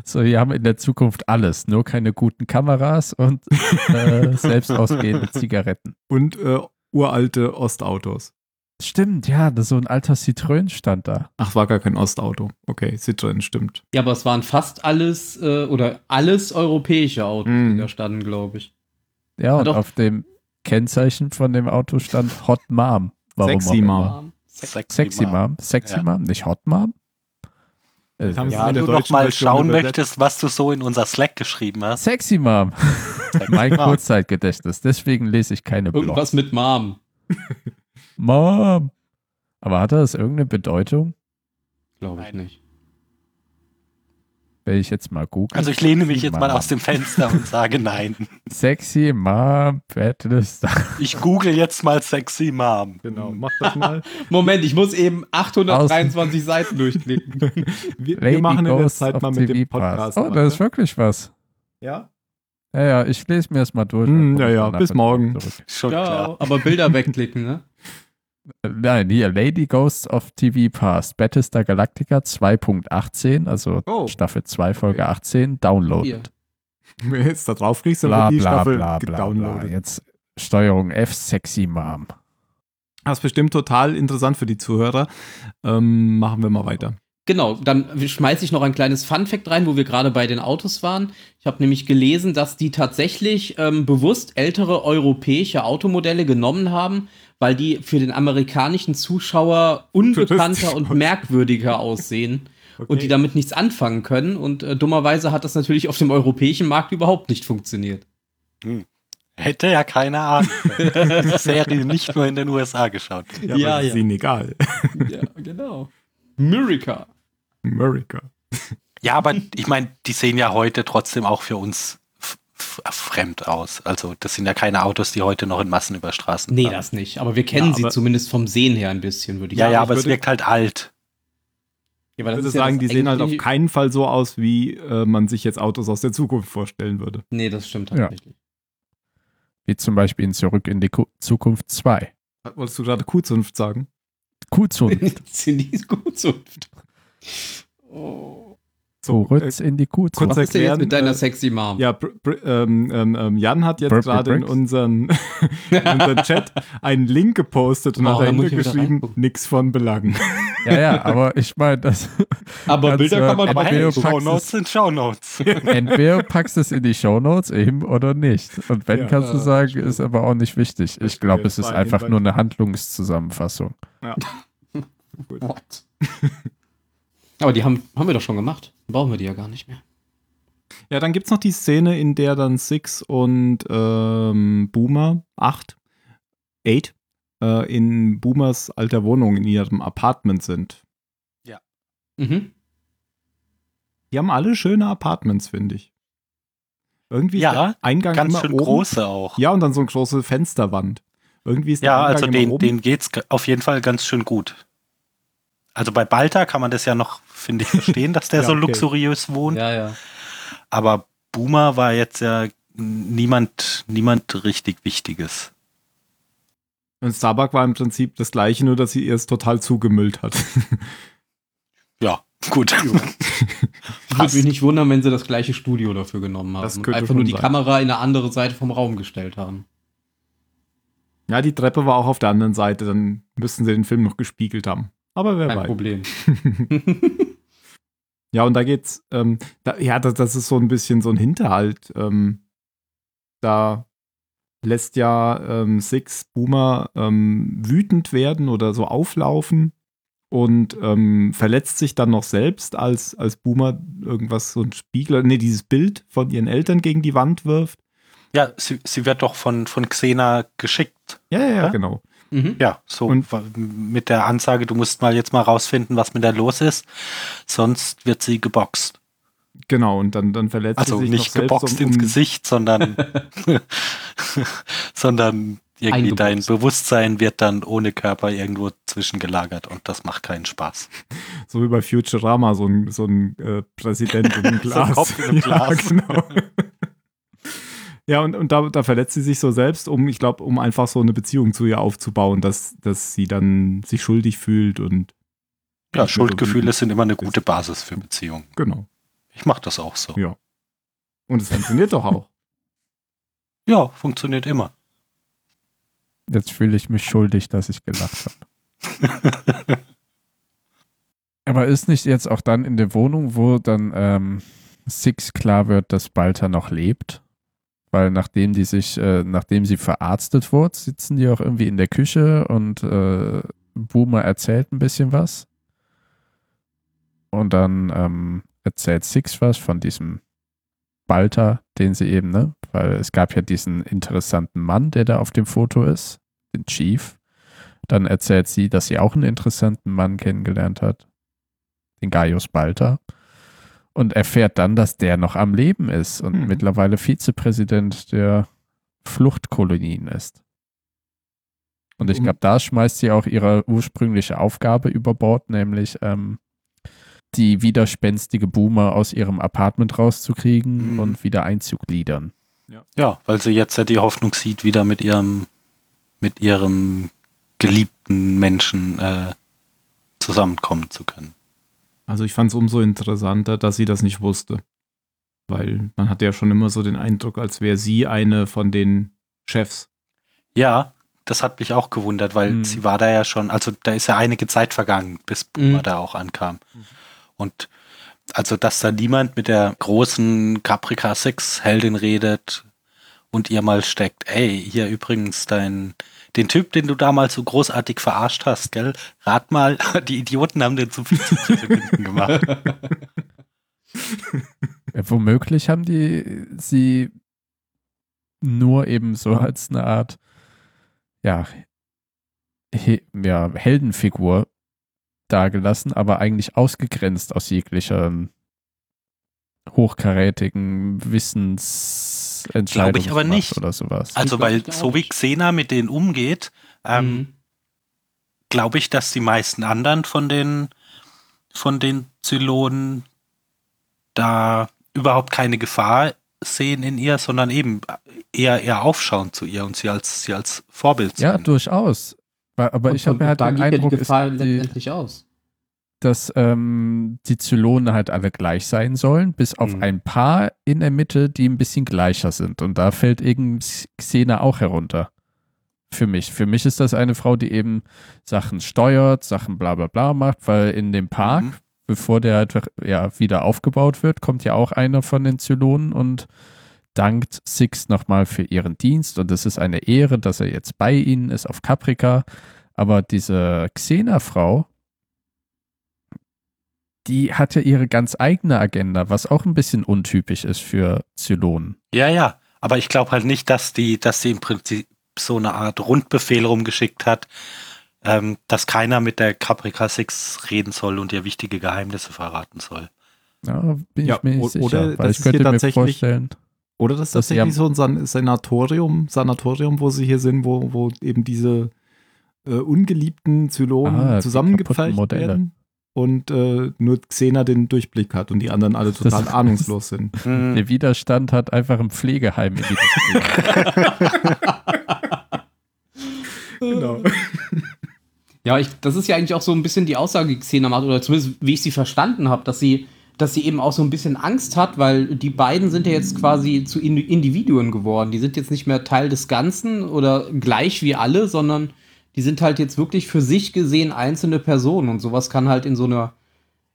Speaker 3: so, wir haben in der Zukunft alles, nur keine guten Kameras und äh, selbst ausgehende Zigaretten.
Speaker 2: Und äh, uralte Ostautos.
Speaker 3: Stimmt, ja, das so ein alter Citroën stand da.
Speaker 2: Ach, war gar kein Ostauto. Okay, Citroën stimmt.
Speaker 1: Ja, aber es waren fast alles äh, oder alles europäische Autos,
Speaker 2: Mhm.
Speaker 1: die da standen, glaube ich.
Speaker 3: Ja, und
Speaker 1: doch.
Speaker 3: auf dem Kennzeichen von dem Auto stand Hot Mom. Warum
Speaker 2: Sexy
Speaker 3: auch immer.
Speaker 2: Mom.
Speaker 3: Sexy Mom. Sexy
Speaker 4: Ja.
Speaker 3: Mom, nicht Hot Mom? Äh,
Speaker 4: Ja,
Speaker 2: der
Speaker 4: du noch mal
Speaker 2: Version
Speaker 4: schauen
Speaker 2: übersetzt.
Speaker 4: möchtest, was du so in unser Slack geschrieben hast.
Speaker 3: Sexy Mom. mein
Speaker 4: Mom.
Speaker 3: Kurzzeitgedächtnis. Deswegen lese ich keine Blogs.
Speaker 1: Irgendwas mit Mom.
Speaker 3: Mom. Aber hat das irgendeine Bedeutung?
Speaker 1: Glaube ich
Speaker 4: Nein.
Speaker 1: nicht.
Speaker 3: Wenn ich jetzt mal google.
Speaker 4: Also ich lehne mich jetzt mal aus dem Fenster und sage nein.
Speaker 3: Sexy Mom, Battlestar.
Speaker 4: Ich google jetzt mal Sexy Mom.
Speaker 2: Genau, mach das mal.
Speaker 1: Moment, ich muss eben 823 Seiten durchklicken.
Speaker 2: Wir, wir machen in der Zeit mal mit
Speaker 3: TV
Speaker 2: dem
Speaker 3: Pass.
Speaker 2: Podcast.
Speaker 3: Oh, das ist wirklich was.
Speaker 2: ja?
Speaker 3: Ja, ja, ich lese mir das mal durch.
Speaker 2: Hm, ja, ja, bis morgen.
Speaker 4: Schon
Speaker 1: ja,
Speaker 4: klar.
Speaker 1: aber Bilder wegklicken, ne?
Speaker 3: Nein, hier, Lady Ghosts of TV Past, Battlestar Galactica 2.18, also
Speaker 2: Oh.
Speaker 3: Staffel 2, Folge 18, downloaded.
Speaker 2: Wenn du jetzt da draufklickst, dann
Speaker 3: Bla,
Speaker 2: wird die
Speaker 3: bla,
Speaker 2: Staffel
Speaker 3: bla, bla, bla. Jetzt Steuerung F, Sexy Mom.
Speaker 2: Das ist bestimmt total interessant für die Zuhörer. Ähm, machen wir mal weiter.
Speaker 1: Genau, dann schmeiße ich noch ein kleines Fun-Fact rein, wo wir gerade bei den Autos waren. Ich habe nämlich gelesen, dass die tatsächlich ähm, bewusst ältere europäische Automodelle genommen haben, weil die für den amerikanischen Zuschauer unbekannter und merkwürdiger aussehen und die damit nichts anfangen können. Und äh, dummerweise hat das natürlich auf dem europäischen Markt überhaupt nicht funktioniert.
Speaker 4: Hätte ja keine Ahnung. Die Serie nicht nur in den USA geschaut.
Speaker 2: ja,
Speaker 1: ja, ja.
Speaker 2: ist ihnen egal.
Speaker 1: ja, genau. Murica.
Speaker 2: America.
Speaker 4: Ja, aber ich meine, die sehen ja heute trotzdem auch für uns fremd aus. Also das sind ja keine Autos, die heute noch in Massen über Straßen
Speaker 1: Nee,
Speaker 4: fahren.
Speaker 1: das nicht. Aber wir kennen
Speaker 2: Ja,
Speaker 1: sie
Speaker 2: aber-
Speaker 1: zumindest vom Sehen her ein bisschen, würde ich
Speaker 4: Ja,
Speaker 1: sagen.
Speaker 4: ja,
Speaker 2: ich
Speaker 4: aber es wirkt halt alt.
Speaker 1: Ja, aber
Speaker 2: Ich
Speaker 1: das
Speaker 2: würde
Speaker 1: ist ja
Speaker 2: sagen,
Speaker 1: das
Speaker 2: die sehen halt auf keinen Fall so aus, wie äh, man sich jetzt Autos aus der Zukunft vorstellen würde.
Speaker 1: Nee, das stimmt
Speaker 3: Ja.
Speaker 1: tatsächlich.
Speaker 3: Wie zum Beispiel in Zurück in die Ku Zukunft 2.
Speaker 2: Wolltest du gerade Kuhzunft sagen?
Speaker 3: Kuhzunft.
Speaker 1: Sind die so? Oh.
Speaker 2: So,
Speaker 3: Zurück in die
Speaker 2: kurz
Speaker 3: Kuhzunft.
Speaker 1: Was ist denn jetzt
Speaker 2: erklären,
Speaker 1: mit deiner
Speaker 2: äh,
Speaker 1: sexy Mom?
Speaker 2: Ja, Br Br ähm, ähm, ähm, Jan hat jetzt gerade in unseren, in unseren Chat einen Link gepostet und
Speaker 1: Oh,
Speaker 2: hat
Speaker 1: da
Speaker 2: dahinter geschrieben,
Speaker 1: reingucken.
Speaker 2: nix von Belang.
Speaker 3: Ja, ja, aber ich meine, das.
Speaker 1: Aber Bilder
Speaker 3: äh,
Speaker 1: kann man
Speaker 3: aber hey,
Speaker 4: Shownotes
Speaker 3: es-
Speaker 4: sind Shownotes.
Speaker 3: Entweder packst du es in die Shownotes eben oder nicht. Und wenn,
Speaker 2: Ja.
Speaker 3: kannst du
Speaker 1: Ja,
Speaker 3: sagen,
Speaker 2: stimmt.
Speaker 3: ist aber auch nicht wichtig. Ich glaube, es ist einfach nur eine Handlungszusammenfassung.
Speaker 1: What? Aber die haben, haben wir doch schon gemacht. Brauchen wir die ja gar nicht mehr.
Speaker 2: Ja, dann gibt's noch die Szene, in der dann Six und ähm, Boomer, 8, 8, äh, in Boomers alter Wohnung in ihrem Apartment sind.
Speaker 1: Mhm.
Speaker 2: Die haben alle schöne Apartments, finde ich. Irgendwie ist
Speaker 4: Ja,
Speaker 2: der Eingang
Speaker 4: Ganz
Speaker 2: immer
Speaker 4: schön
Speaker 2: oben.
Speaker 4: große auch.
Speaker 2: Ja, und dann so eine große Fensterwand. Irgendwie ist der
Speaker 4: Ja,
Speaker 2: Eingang
Speaker 4: also
Speaker 2: immer
Speaker 4: den,
Speaker 2: oben.
Speaker 4: denen geht's g- auf jeden Fall ganz schön gut. Also bei Balta kann man das ja noch, finde ich, verstehen, dass der
Speaker 2: Ja,
Speaker 4: so
Speaker 2: okay.
Speaker 4: luxuriös wohnt.
Speaker 1: Ja, ja.
Speaker 4: Aber Boomer war jetzt ja niemand, niemand richtig Wichtiges.
Speaker 2: Und Starbuck war im Prinzip das gleiche, nur dass sie erst total zugemüllt hat.
Speaker 4: Ja, gut.
Speaker 1: Ich würde mich nicht wundern, wenn sie das gleiche Studio dafür genommen haben.
Speaker 2: Das
Speaker 1: und
Speaker 2: könnte
Speaker 1: einfach nur die
Speaker 2: sein.
Speaker 1: Kamera in eine andere Seite vom Raum gestellt haben.
Speaker 2: ja, die Treppe war auch auf der anderen Seite, dann müssten sie den Film noch gespiegelt haben. Aber wer
Speaker 1: Kein
Speaker 2: weiß.
Speaker 1: Problem.
Speaker 2: Ja, und da geht's, ähm, da, ja, das, das ist so ein bisschen so ein Hinterhalt. Ähm, da lässt ja ähm, Six Boomer ähm, wütend werden oder so auflaufen und ähm, verletzt sich dann noch selbst, als, als Boomer irgendwas, so ein Spiegel, nee, dieses Bild von ihren Eltern gegen die Wand wirft.
Speaker 4: Ja, sie, sie wird doch von, von Xena geschickt.
Speaker 2: Ja, ja, ja,
Speaker 4: Ja?
Speaker 2: genau.
Speaker 1: Mhm.
Speaker 4: Ja, so
Speaker 2: Und-
Speaker 4: mit der Ansage, du musst mal jetzt mal rausfinden, was mit der los ist, sonst wird sie geboxt.
Speaker 2: Genau, und dann, dann verletzt
Speaker 4: Also
Speaker 2: sie sich
Speaker 4: nicht
Speaker 2: noch
Speaker 4: geboxt
Speaker 2: selbst, um,
Speaker 4: ins
Speaker 2: um,
Speaker 4: Gesicht, sondern sondern irgendwie dein. Bewusstsein wird dann ohne Körper irgendwo zwischengelagert und das macht keinen Spaß.
Speaker 2: so wie bei Futurama, so ein, so ein äh, Präsident in einem
Speaker 4: So
Speaker 2: Glas.
Speaker 4: ein Kopf in einem
Speaker 2: Ja,
Speaker 4: Glas.
Speaker 2: genau. Ja, und, und da, da verletzt sie sich so selbst, um, ich glaube, um einfach so eine Beziehung zu ihr aufzubauen, dass, dass sie dann sich schuldig fühlt und
Speaker 4: Ja, Schuldgefühle sind immer eine gute Basis für Beziehungen.
Speaker 2: genau.
Speaker 4: Ich mache das auch so.
Speaker 2: Ja. Und es funktioniert doch auch.
Speaker 4: Ja, funktioniert immer.
Speaker 3: Jetzt fühle ich mich schuldig, dass ich gelacht habe. Aber ist nicht jetzt auch dann in der Wohnung, wo dann ähm, Six klar wird, dass Balta noch lebt? Weil nachdem die sich, äh, nachdem sie verarztet wurde, sitzen die auch irgendwie in der Küche und äh, Boomer erzählt ein bisschen was. Und dann ähm, erzählt Six was von diesem Balta, den sie eben, ne? Weil es gab ja diesen interessanten Mann, der da auf dem Foto ist, den Chief. Dann erzählt sie, dass sie auch einen interessanten Mann kennengelernt hat, den Gaius Balta. Und erfährt dann, dass der noch am Leben ist und
Speaker 2: Mhm.
Speaker 3: mittlerweile Vizepräsident der Fluchtkolonien ist. Und ich
Speaker 2: Um-
Speaker 3: glaube, da schmeißt sie auch ihre ursprüngliche Aufgabe über Bord, nämlich ähm, die widerspenstige Boomer aus ihrem Apartment rauszukriegen
Speaker 4: Mhm.
Speaker 3: und wieder einzugliedern.
Speaker 4: Ja, weil sie jetzt ja die Hoffnung sieht, wieder mit ihrem, mit ihrem geliebten Menschen äh, zusammenkommen zu können.
Speaker 2: Also ich fand es umso interessanter, dass sie das nicht wusste. Weil man hatte ja schon immer so den Eindruck, als wäre sie eine von den Chefs.
Speaker 4: Ja, das hat mich auch gewundert, weil
Speaker 3: Mhm.
Speaker 4: sie war da ja schon, also da ist ja einige Zeit vergangen, bis Boomer
Speaker 1: Mhm.
Speaker 4: da auch ankam. Und also, dass da niemand mit der großen Caprica 6 Heldin redet und ihr mal steckt, ey, hier übrigens dein, den Typ, den du damals so großartig verarscht hast, gell? Rat mal, die Idioten haben den zum Vizepräsidenten gemacht.
Speaker 3: Womöglich haben die sie nur eben so als eine Art, ja, he, ja Heldenfigur dargelassen, aber eigentlich ausgegrenzt aus jeglicher hochkarätigen Wissensentscheidung
Speaker 4: Glaube ich aber nicht.
Speaker 3: oder sowas.
Speaker 4: Also, weil so wie. Xena mit denen umgeht, ähm,
Speaker 1: Mhm.
Speaker 4: glaube ich, dass die meisten anderen von den, von den Zylonen da überhaupt keine Gefahr sehen in ihr, sondern eben eher, eher aufschauen zu ihr und sie als, sie als Vorbild
Speaker 3: ja,
Speaker 4: sehen.
Speaker 3: durchaus. Aber
Speaker 1: Und
Speaker 3: ich habe halt
Speaker 1: da
Speaker 3: den
Speaker 1: ja
Speaker 3: Eindruck,
Speaker 1: die Gefahr letztendlich aus.
Speaker 3: Dass ähm, die Zylonen halt alle gleich sein sollen, bis auf
Speaker 1: Mhm.
Speaker 3: ein paar in der Mitte, die ein bisschen gleicher sind. Und da fällt eben Xena auch herunter. Für mich. Für mich ist das eine Frau, die eben Sachen steuert, Sachen bla bla bla macht, weil in dem Park,
Speaker 4: Mhm.
Speaker 3: bevor der halt ja, wieder aufgebaut wird, kommt ja auch einer von den Zylonen und dankt Six nochmal für ihren Dienst. Und es ist eine Ehre, dass er jetzt bei ihnen ist auf Caprica. Aber diese Xena-Frau, die hat ja ihre ganz eigene Agenda, was auch ein bisschen untypisch ist für Zylonen.
Speaker 4: Ja, ja. Aber ich glaube halt nicht, dass die, dass sie im Prinzip so eine Art Rundbefehl rumgeschickt hat, ähm, dass keiner mit der Caprica 6 reden soll und ihr wichtige Geheimnisse verraten soll.
Speaker 3: Ja, bin
Speaker 2: Ja,
Speaker 3: ich mir nicht sicher.
Speaker 2: oder
Speaker 3: weil ich
Speaker 2: ist
Speaker 3: könnte
Speaker 2: hier
Speaker 3: mir
Speaker 2: tatsächlich-
Speaker 3: vorstellen,
Speaker 2: Oder das ist
Speaker 3: Dass sie
Speaker 2: tatsächlich so ein San Sanatorium, Sanatorium, wo sie hier sind, wo, wo eben diese äh, ungeliebten Zylonen
Speaker 3: Ah, Modelle.
Speaker 2: werden und äh, nur Xena den Durchblick hat und die anderen alle
Speaker 3: Das-
Speaker 2: total ahnungslos sind.
Speaker 4: Hm.
Speaker 3: der Widerstand hat einfach im Pflegeheim in
Speaker 2: Genau.
Speaker 1: Ja, ich, das ist ja eigentlich auch so ein bisschen die Aussage, die Xena macht, oder zumindest wie ich sie verstanden habe, dass sie, dass sie eben auch so ein bisschen Angst hat, weil die beiden sind ja jetzt quasi zu Indi- Individuen geworden. Die sind jetzt nicht mehr Teil des Ganzen oder gleich wie alle, sondern die sind halt jetzt wirklich für sich gesehen einzelne Personen und sowas kann halt in so einer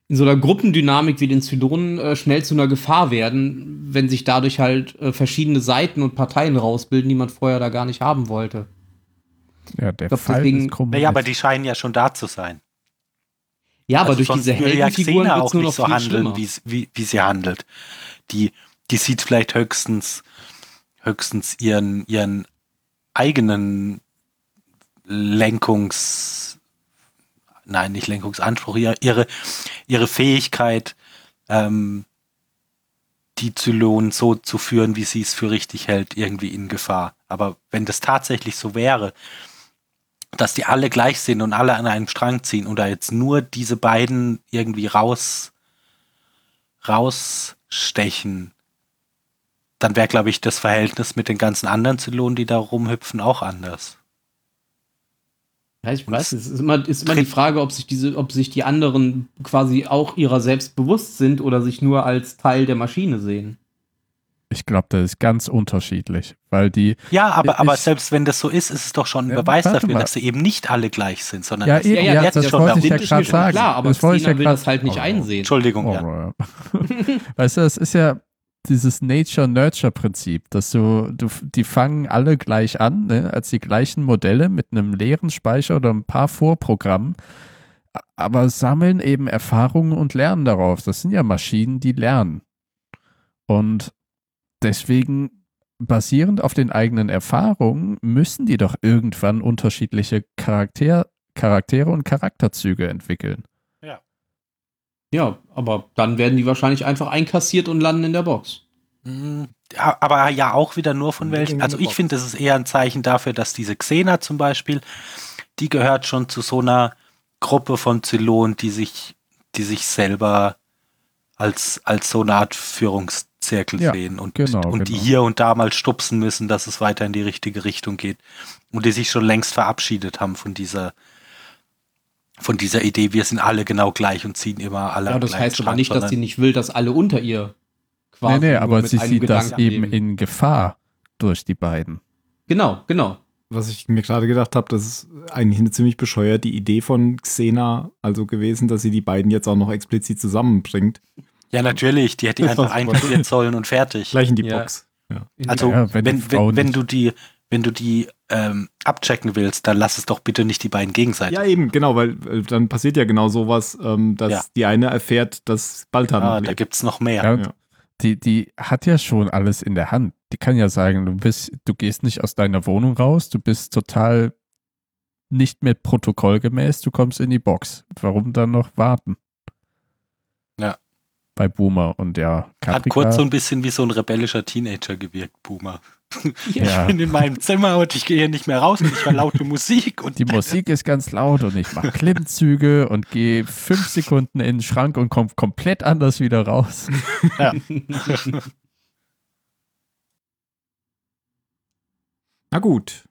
Speaker 1: in so einer Gruppendynamik wie den Zylonen äh, schnell zu einer Gefahr werden, wenn sich dadurch halt äh, verschiedene Seiten und Parteien rausbilden, die man vorher da gar nicht haben wollte.
Speaker 3: Ja, der
Speaker 1: glaub,
Speaker 3: Fall
Speaker 1: deswegen-
Speaker 3: ist krumm.
Speaker 4: Naja, aber die scheinen ja schon da zu sein.
Speaker 1: Ja, aber
Speaker 4: Also
Speaker 1: durch
Speaker 4: sonst
Speaker 1: diese Heldenfiguren wird's
Speaker 4: auch
Speaker 1: nur
Speaker 4: nicht
Speaker 1: noch
Speaker 4: so handeln, wie, wie, wie sie handelt. Die, die sieht vielleicht höchstens, höchstens ihren, ihren eigenen Lenkungs, nein, nicht Lenkungsanspruch, ihre, ihre, Fähigkeit, ähm, die Zylonen so zu führen, wie sie es für richtig hält, irgendwie in Gefahr. Aber wenn das tatsächlich so wäre, dass die alle gleich sind und alle an einem Strang ziehen oder jetzt nur diese beiden irgendwie raus rausstechen, dann wäre, glaube ich, das Verhältnis mit den ganzen anderen Zylonen, die da rumhüpfen, auch anders.
Speaker 1: Ja, ich weiß,
Speaker 4: es
Speaker 1: es ist immer, ist immer die Frage, ob sich diese, ob sich die anderen quasi auch ihrer selbst bewusst sind oder sich nur als Teil der Maschine sehen.
Speaker 3: Ich glaube, das ist ganz unterschiedlich, weil die,
Speaker 4: Ja, aber,
Speaker 3: Ich-
Speaker 4: aber selbst wenn das so ist, ist es doch schon ein
Speaker 3: Ja,
Speaker 4: Beweis dafür,
Speaker 3: mal.
Speaker 4: dass sie eben nicht alle gleich sind, sondern
Speaker 3: Ja,
Speaker 4: dass
Speaker 3: eben,
Speaker 1: ja,
Speaker 3: ja, das
Speaker 4: schon
Speaker 3: wollte ich ja gerade sagen.
Speaker 1: Klar, aber
Speaker 3: das wollte ich ja
Speaker 1: will das halt nicht
Speaker 3: Oh,
Speaker 1: einsehen.
Speaker 4: Entschuldigung, ja.
Speaker 3: Oh, weißt du, es ist ja dieses Nature-Nurture-Prinzip, dass du, du, die fangen alle gleich an, ne, als die gleichen Modelle mit einem leeren Speicher oder ein paar Vorprogrammen, aber sammeln eben Erfahrungen und lernen darauf. Das sind ja Maschinen, die lernen. Und deswegen, basierend auf den eigenen Erfahrungen, müssen die doch irgendwann unterschiedliche Charakter, Charaktere und Charakterzüge entwickeln.
Speaker 1: Ja, aber dann werden die wahrscheinlich einfach einkassiert und landen in der Box.
Speaker 4: Mm, Ja, aber ja auch wieder nur von welchen. Also ich finde, das ist eher ein Zeichen dafür, dass diese Xena zum Beispiel, die gehört schon zu so einer Gruppe von Zylonen, die sich, die sich selber als, als so eine Art Führungszirkel
Speaker 3: Ja,
Speaker 4: sehen und,
Speaker 3: genau,
Speaker 4: und die
Speaker 3: genau.
Speaker 4: hier und da mal stupsen müssen, dass es weiter in die richtige Richtung geht. Und die sich schon längst verabschiedet haben von dieser, von dieser Idee, wir sind alle genau gleich und ziehen immer alle
Speaker 1: Ja, das heißt aber
Speaker 4: Strang,
Speaker 1: nicht, dass sie nicht will, dass alle unter ihr quasi.
Speaker 3: Nee, nee, aber sie sieht das
Speaker 1: Gedanken
Speaker 3: eben
Speaker 1: leben.
Speaker 3: in Gefahr durch die beiden.
Speaker 1: Genau, genau.
Speaker 2: Was ich mir gerade gedacht habe, das ist eigentlich eine ziemlich bescheuert die Idee von Xena also gewesen, dass sie die beiden jetzt auch noch explizit zusammenbringt.
Speaker 4: Ja, natürlich, die hätte ich
Speaker 1: Das war
Speaker 4: einfach einkassieren sollen und fertig.
Speaker 2: Gleich in die
Speaker 1: Ja.
Speaker 2: Box. Ja.
Speaker 4: Also,
Speaker 3: Ja, wenn
Speaker 4: wenn,
Speaker 3: die
Speaker 4: wenn, wenn du die, wenn du die ähm, abchecken willst, dann lass es doch bitte nicht die beiden gegenseitig.
Speaker 2: ja, eben, genau, weil äh, dann passiert ja genau sowas, ähm, dass
Speaker 4: Ja.
Speaker 2: die eine erfährt, dass Balta
Speaker 4: ah, da
Speaker 2: lebt.
Speaker 4: gibt's noch mehr.
Speaker 3: Ja. Die, die hat ja schon alles in der Hand. Die kann ja sagen, du bist, du gehst nicht aus deiner Wohnung raus, du bist total nicht mehr protokollgemäß, du kommst in die Box. Warum dann noch warten?
Speaker 4: Ja.
Speaker 3: Bei Boomer und ja,
Speaker 4: Hat
Speaker 3: Caprica,
Speaker 4: kurz so ein bisschen wie so ein rebellischer Teenager gewirkt, Boomer.
Speaker 3: Ja.
Speaker 4: Ich bin in meinem Zimmer und ich gehe hier nicht mehr raus und ich höre laute Musik und
Speaker 3: die Musik ist ganz laut und ich mache Klimmzüge und gehe fünf Sekunden in den Schrank und komme komplett anders wieder raus.
Speaker 2: Na gut.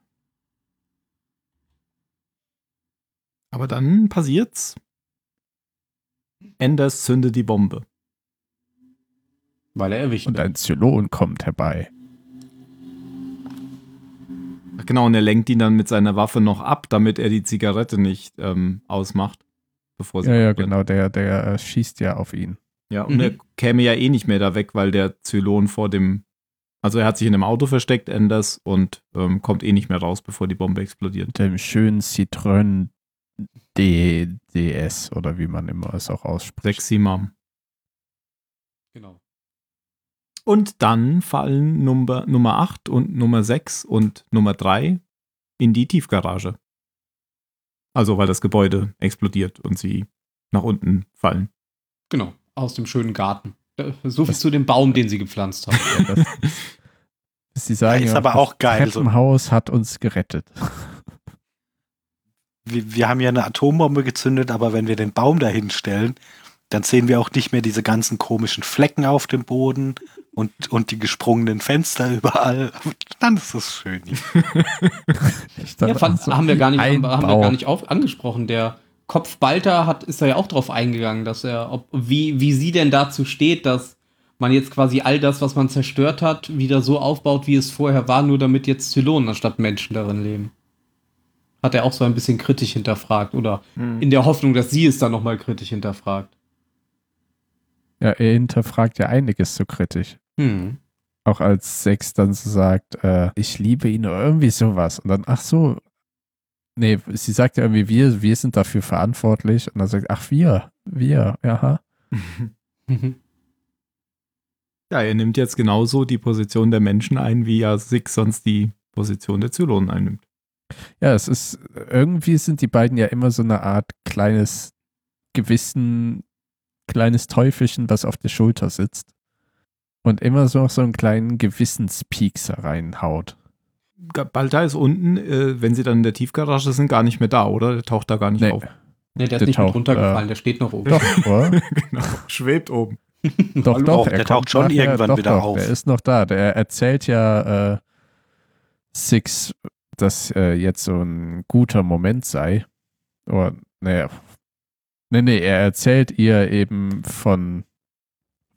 Speaker 2: Aber dann passiert's. Anders zündet die Bombe.
Speaker 1: Weil er erwischt
Speaker 3: Und ein Zylon kommt herbei.
Speaker 2: Genau, und er lenkt ihn dann mit seiner Waffe noch ab, damit er die Zigarette nicht ähm, ausmacht. Bevor sie
Speaker 3: Ja, ja, genau, der, der äh, schießt ja auf ihn.
Speaker 2: Ja, und
Speaker 1: Mhm.
Speaker 2: er käme ja eh nicht mehr da weg, weil der Zylon vor dem. Also er hat sich in einem Auto versteckt, Anders, und ähm, kommt eh nicht mehr raus, bevor die Bombe explodiert.
Speaker 3: Mit dem schönen Citroën D DS oder wie man immer es auch ausspricht.
Speaker 2: Sexy Mom.
Speaker 1: Genau.
Speaker 2: Und dann fallen Nummer, Nummer 8 und Nummer 6 und Nummer 3 in die Tiefgarage. Also weil das Gebäude explodiert und sie nach unten fallen.
Speaker 1: Genau. Aus dem schönen Garten. So viel
Speaker 3: Das-
Speaker 1: zu dem Baum, den sie gepflanzt haben.
Speaker 3: Ja, das, Sie sagen
Speaker 4: ist
Speaker 3: ja,
Speaker 4: aber
Speaker 3: das
Speaker 4: auch geil, so.
Speaker 3: Treppenhaus hat uns gerettet.
Speaker 4: wir, wir haben ja eine Atombombe gezündet, aber wenn wir den Baum dahin stellen, dann sehen wir auch nicht mehr diese ganzen komischen Flecken auf dem Boden und, und die gesprungenen Fenster überall. Dann ist das schön.
Speaker 1: Ja,
Speaker 3: so
Speaker 1: haben wir gar nicht, haben, haben wir gar nicht auf, angesprochen. Der Kopf Balter hat, ist da ja auch drauf eingegangen, dass er, ob, wie, wie sie denn dazu steht, dass man jetzt quasi all das, was man zerstört hat, wieder so aufbaut, wie es vorher war, nur damit jetzt Zylonen anstatt Menschen darin leben. Hat er auch so ein bisschen kritisch hinterfragt oder in der Hoffnung, dass sie es dann nochmal kritisch hinterfragt.
Speaker 3: Ja, er hinterfragt ja einiges so kritisch.
Speaker 1: Hm.
Speaker 3: Auch als Sex dann so sagt, äh, ich liebe ihn oder irgendwie sowas. Und dann, ach so, nee, sie sagt ja irgendwie, wir, wir sind dafür verantwortlich. Und dann sagt, ach, wir, wir, aha.
Speaker 2: Ja, er nimmt jetzt genauso die Position der Menschen ein, wie ja Six sonst die Position der Zylonen einnimmt.
Speaker 3: Ja, es ist, irgendwie sind die beiden ja immer so eine Art kleines Gewissen, kleines Teufelchen, was auf der Schulter sitzt. Und immer so so einen kleinen Gewissenspiekser reinhaut.
Speaker 2: Balta ist unten, äh, wenn sie dann in der Tiefgarage sind, gar nicht mehr da, oder? Der taucht da gar nicht
Speaker 3: Nee,
Speaker 2: auf.
Speaker 1: Nee, der
Speaker 3: Der
Speaker 1: ist nicht mit
Speaker 3: taucht,
Speaker 1: runtergefallen,
Speaker 3: äh,
Speaker 1: der steht noch oben.
Speaker 3: doch, oder?
Speaker 2: genau. Schwebt oben.
Speaker 3: doch, doch.
Speaker 4: Doch, der
Speaker 3: er
Speaker 4: taucht schon
Speaker 3: nachher-
Speaker 4: irgendwann
Speaker 3: doch,
Speaker 4: wieder
Speaker 3: doch,
Speaker 4: auf.
Speaker 3: Der ist noch da. Der erzählt ja äh, Six, dass äh, jetzt so ein guter Moment sei. Oder, naja. Nee, nee, er erzählt ihr eben von,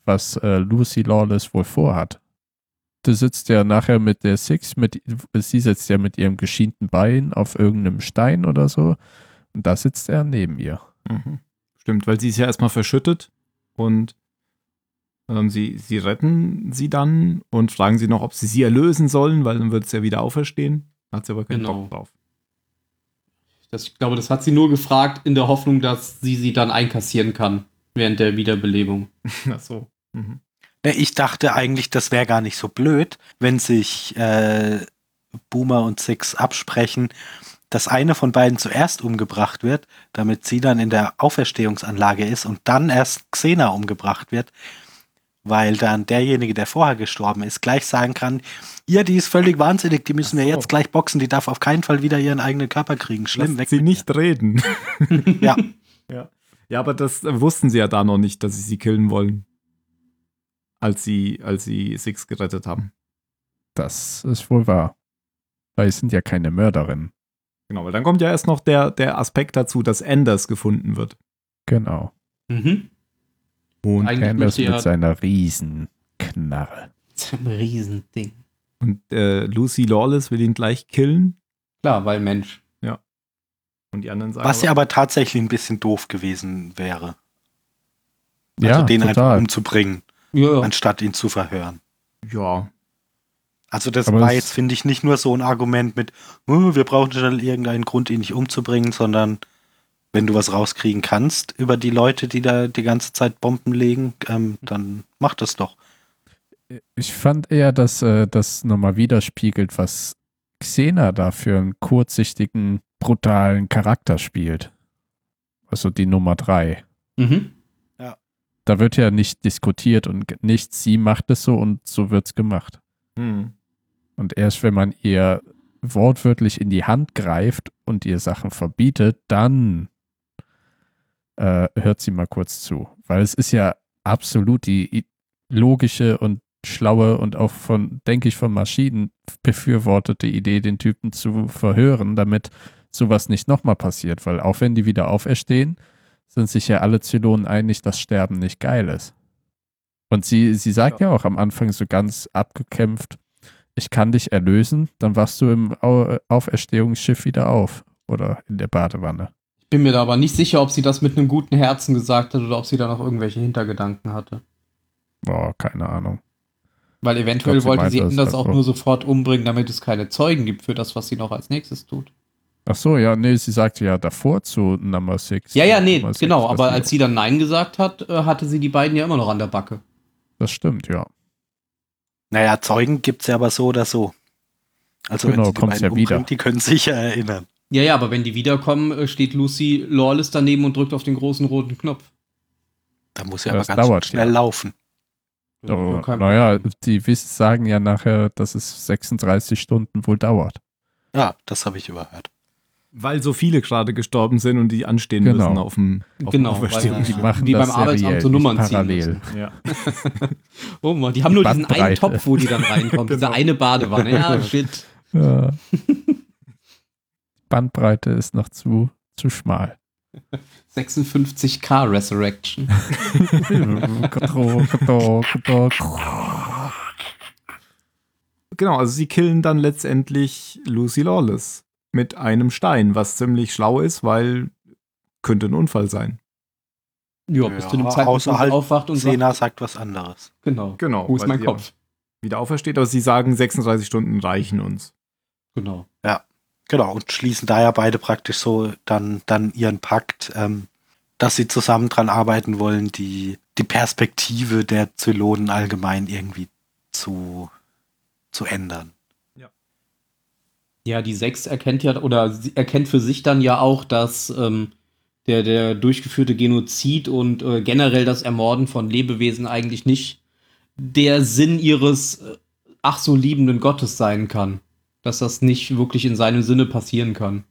Speaker 3: was äh, Lucy Lawless wohl vorhat. Du sitzt ja nachher mit der Six, mit, sie sitzt ja mit ihrem geschienten Bein auf irgendeinem Stein oder so. Und da sitzt er neben ihr.
Speaker 2: Mhm. Stimmt, weil sie ist ja erstmal verschüttet und ähm, sie, sie retten sie dann und fragen sie noch, ob sie sie erlösen sollen, weil dann wird es ja wieder auferstehen. Hat sie aber keinen
Speaker 1: Genau.
Speaker 2: Bock drauf.
Speaker 1: Das, ich glaube, das hat sie nur gefragt in der Hoffnung, dass sie sie dann einkassieren kann während der Wiederbelebung.
Speaker 2: Ach so. Mhm.
Speaker 4: Ne, Ich dachte eigentlich, das wäre gar nicht so blöd, wenn sich äh, Boomer und Six absprechen, dass eine von beiden zuerst umgebracht wird, damit sie dann in der Auferstehungsanlage ist und dann erst Xena umgebracht wird, weil dann derjenige, der vorher gestorben ist, gleich sagen kann, ja, die ist völlig wahnsinnig, die müssen wir
Speaker 2: so.
Speaker 4: jetzt gleich boxen, die darf auf keinen Fall wieder ihren eigenen Körper kriegen. Schlimm,
Speaker 2: Lasst
Speaker 4: weg.
Speaker 2: sie nicht reden.
Speaker 4: Ja.
Speaker 2: ja. Ja, aber das äh, wussten sie ja da noch nicht, dass sie sie killen wollen. Als sie, als sie Six gerettet haben.
Speaker 3: Das ist wohl wahr. Weil sie sind ja keine Mörderin.
Speaker 2: Genau, weil dann kommt ja erst noch der, der Aspekt dazu, dass Anders gefunden wird.
Speaker 3: Genau.
Speaker 1: Mhm.
Speaker 2: Und,
Speaker 1: Eigentlich
Speaker 3: Anders
Speaker 1: möchte ja
Speaker 3: mit seiner Riesenknarre.
Speaker 1: zum Riesending.
Speaker 2: und äh, Lucy Lawless will ihn gleich killen.
Speaker 1: Klar, weil Mensch.
Speaker 2: Und die anderen sagen.
Speaker 4: Was ja aber tatsächlich ein bisschen doof gewesen wäre. Also
Speaker 3: Ja,
Speaker 4: den einfach
Speaker 3: total.
Speaker 4: umzubringen,
Speaker 1: Ja, ja.
Speaker 4: anstatt ihn zu verhören.
Speaker 2: ja,
Speaker 4: Also das
Speaker 3: Aber
Speaker 4: war jetzt, finde ich, nicht nur so ein Argument mit, "Oh, wir brauchen schnell irgendeinen Grund, ihn nicht umzubringen, sondern wenn du was rauskriegen kannst über die Leute, die da die ganze Zeit Bomben legen, ähm, dann mach das doch.
Speaker 3: Ich fand eher, dass äh, das nochmal widerspiegelt, was Xena da für einen kurzsichtigen, brutalen Charakter spielt. Also die Nummer drei.
Speaker 1: Mhm.
Speaker 3: Da wird ja nicht diskutiert und nichts. Sie macht es so und so wird's gemacht.
Speaker 2: hm.
Speaker 3: Und erst wenn man ihr wortwörtlich in die Hand greift und ihr Sachen verbietet, dann äh, hört sie mal kurz zu. Weil es ist ja absolut die logische und schlaue und auch von, denke ich, von Maschinen befürwortete Idee, den Typen zu verhören, damit sowas nicht nochmal passiert. Weil auch wenn die wieder auferstehen, sind sich ja alle Zylonen einig, dass Sterben nicht geil ist. Und sie, sie sagt ja. auch am Anfang so ganz abgekämpft, ich kann dich erlösen, dann wachst du im Au Auferstehungsschiff wieder auf oder in der Badewanne.
Speaker 1: Ich bin mir da aber nicht sicher, ob sie das mit einem guten Herzen gesagt hat oder ob sie da noch irgendwelche Hintergedanken hatte.
Speaker 3: Boah, keine Ahnung.
Speaker 1: Weil eventuell
Speaker 3: glaub, sie
Speaker 1: wollte sie
Speaker 3: es
Speaker 1: Anders auch
Speaker 3: einfach.
Speaker 1: nur sofort umbringen, damit es keine Zeugen gibt für das, was sie noch als nächstes tut.
Speaker 3: Ach so, ja, nee, sie sagte ja davor zu Number Six.
Speaker 1: Ja, ja, nee,
Speaker 3: Number Six,
Speaker 1: genau.
Speaker 3: was
Speaker 1: Aber als sie dann Nein gesagt hat, äh, hatte sie die beiden ja immer noch an der Backe.
Speaker 3: Das stimmt, ja.
Speaker 4: Naja, Zeugen gibt's ja aber so oder so. Also
Speaker 3: Genau,
Speaker 4: wenn sie die beiden
Speaker 3: ja wieder.
Speaker 4: die können sich ja erinnern.
Speaker 1: Ja, ja, aber wenn die wiederkommen, äh, steht Lucy Lawless daneben und drückt auf den großen roten Knopf.
Speaker 4: Da muss ja
Speaker 3: Das
Speaker 4: aber ganz
Speaker 3: dauert,
Speaker 4: schnell
Speaker 3: ja.
Speaker 4: laufen.
Speaker 3: Oh, naja, die sagen ja nachher, dass es 36 Stunden wohl dauert.
Speaker 4: Ja, das habe ich überhört.
Speaker 2: Weil so viele gerade gestorben sind und die anstehen
Speaker 3: Genau.
Speaker 2: müssen auf dem auf
Speaker 1: Genau,
Speaker 2: Auferstehungs-
Speaker 3: Die machen
Speaker 1: Wie beim Arbeitsamt so Nummern
Speaker 3: nicht
Speaker 1: ziehen
Speaker 3: parallel.
Speaker 2: Ja.
Speaker 1: Oh Mann, die haben nur diesen einen. Topf, wo die dann reinkommen. Diese
Speaker 2: Genau.
Speaker 1: eine Badewanne. Ja, shit.
Speaker 3: Ja. Bandbreite ist noch zu, zu schmal.
Speaker 1: 56k Resurrection.
Speaker 2: Genau, also sie killen dann letztendlich Lucy Lawless mit einem Stein, was ziemlich schlau ist, weil könnte ein Unfall sein.
Speaker 1: Ja, bis
Speaker 4: Ja,
Speaker 1: zu dem Zeitpunkt, wo sie
Speaker 4: halt
Speaker 1: aufwacht und
Speaker 4: Sena
Speaker 1: sagt,
Speaker 4: sagt was anderes.
Speaker 1: genau,
Speaker 2: Genau.
Speaker 1: wo ist mein Kopf?
Speaker 2: Wieder aufersteht, aber sie sagen, 36 Stunden reichen uns.
Speaker 1: Genau.
Speaker 4: Genau, und schließen da ja beide praktisch so dann, dann ihren Pakt, ähm, dass sie zusammen dran arbeiten wollen, die, die Perspektive der Zylonen allgemein irgendwie zu, zu ändern.
Speaker 1: Ja, die Sechs erkennt ja, oder erkennt für sich dann ja auch, dass ähm, der, der durchgeführte Genozid und äh, generell das Ermorden von Lebewesen eigentlich nicht der Sinn ihres äh, ach so liebenden Gottes sein kann. Dass das nicht wirklich in seinem Sinne passieren kann.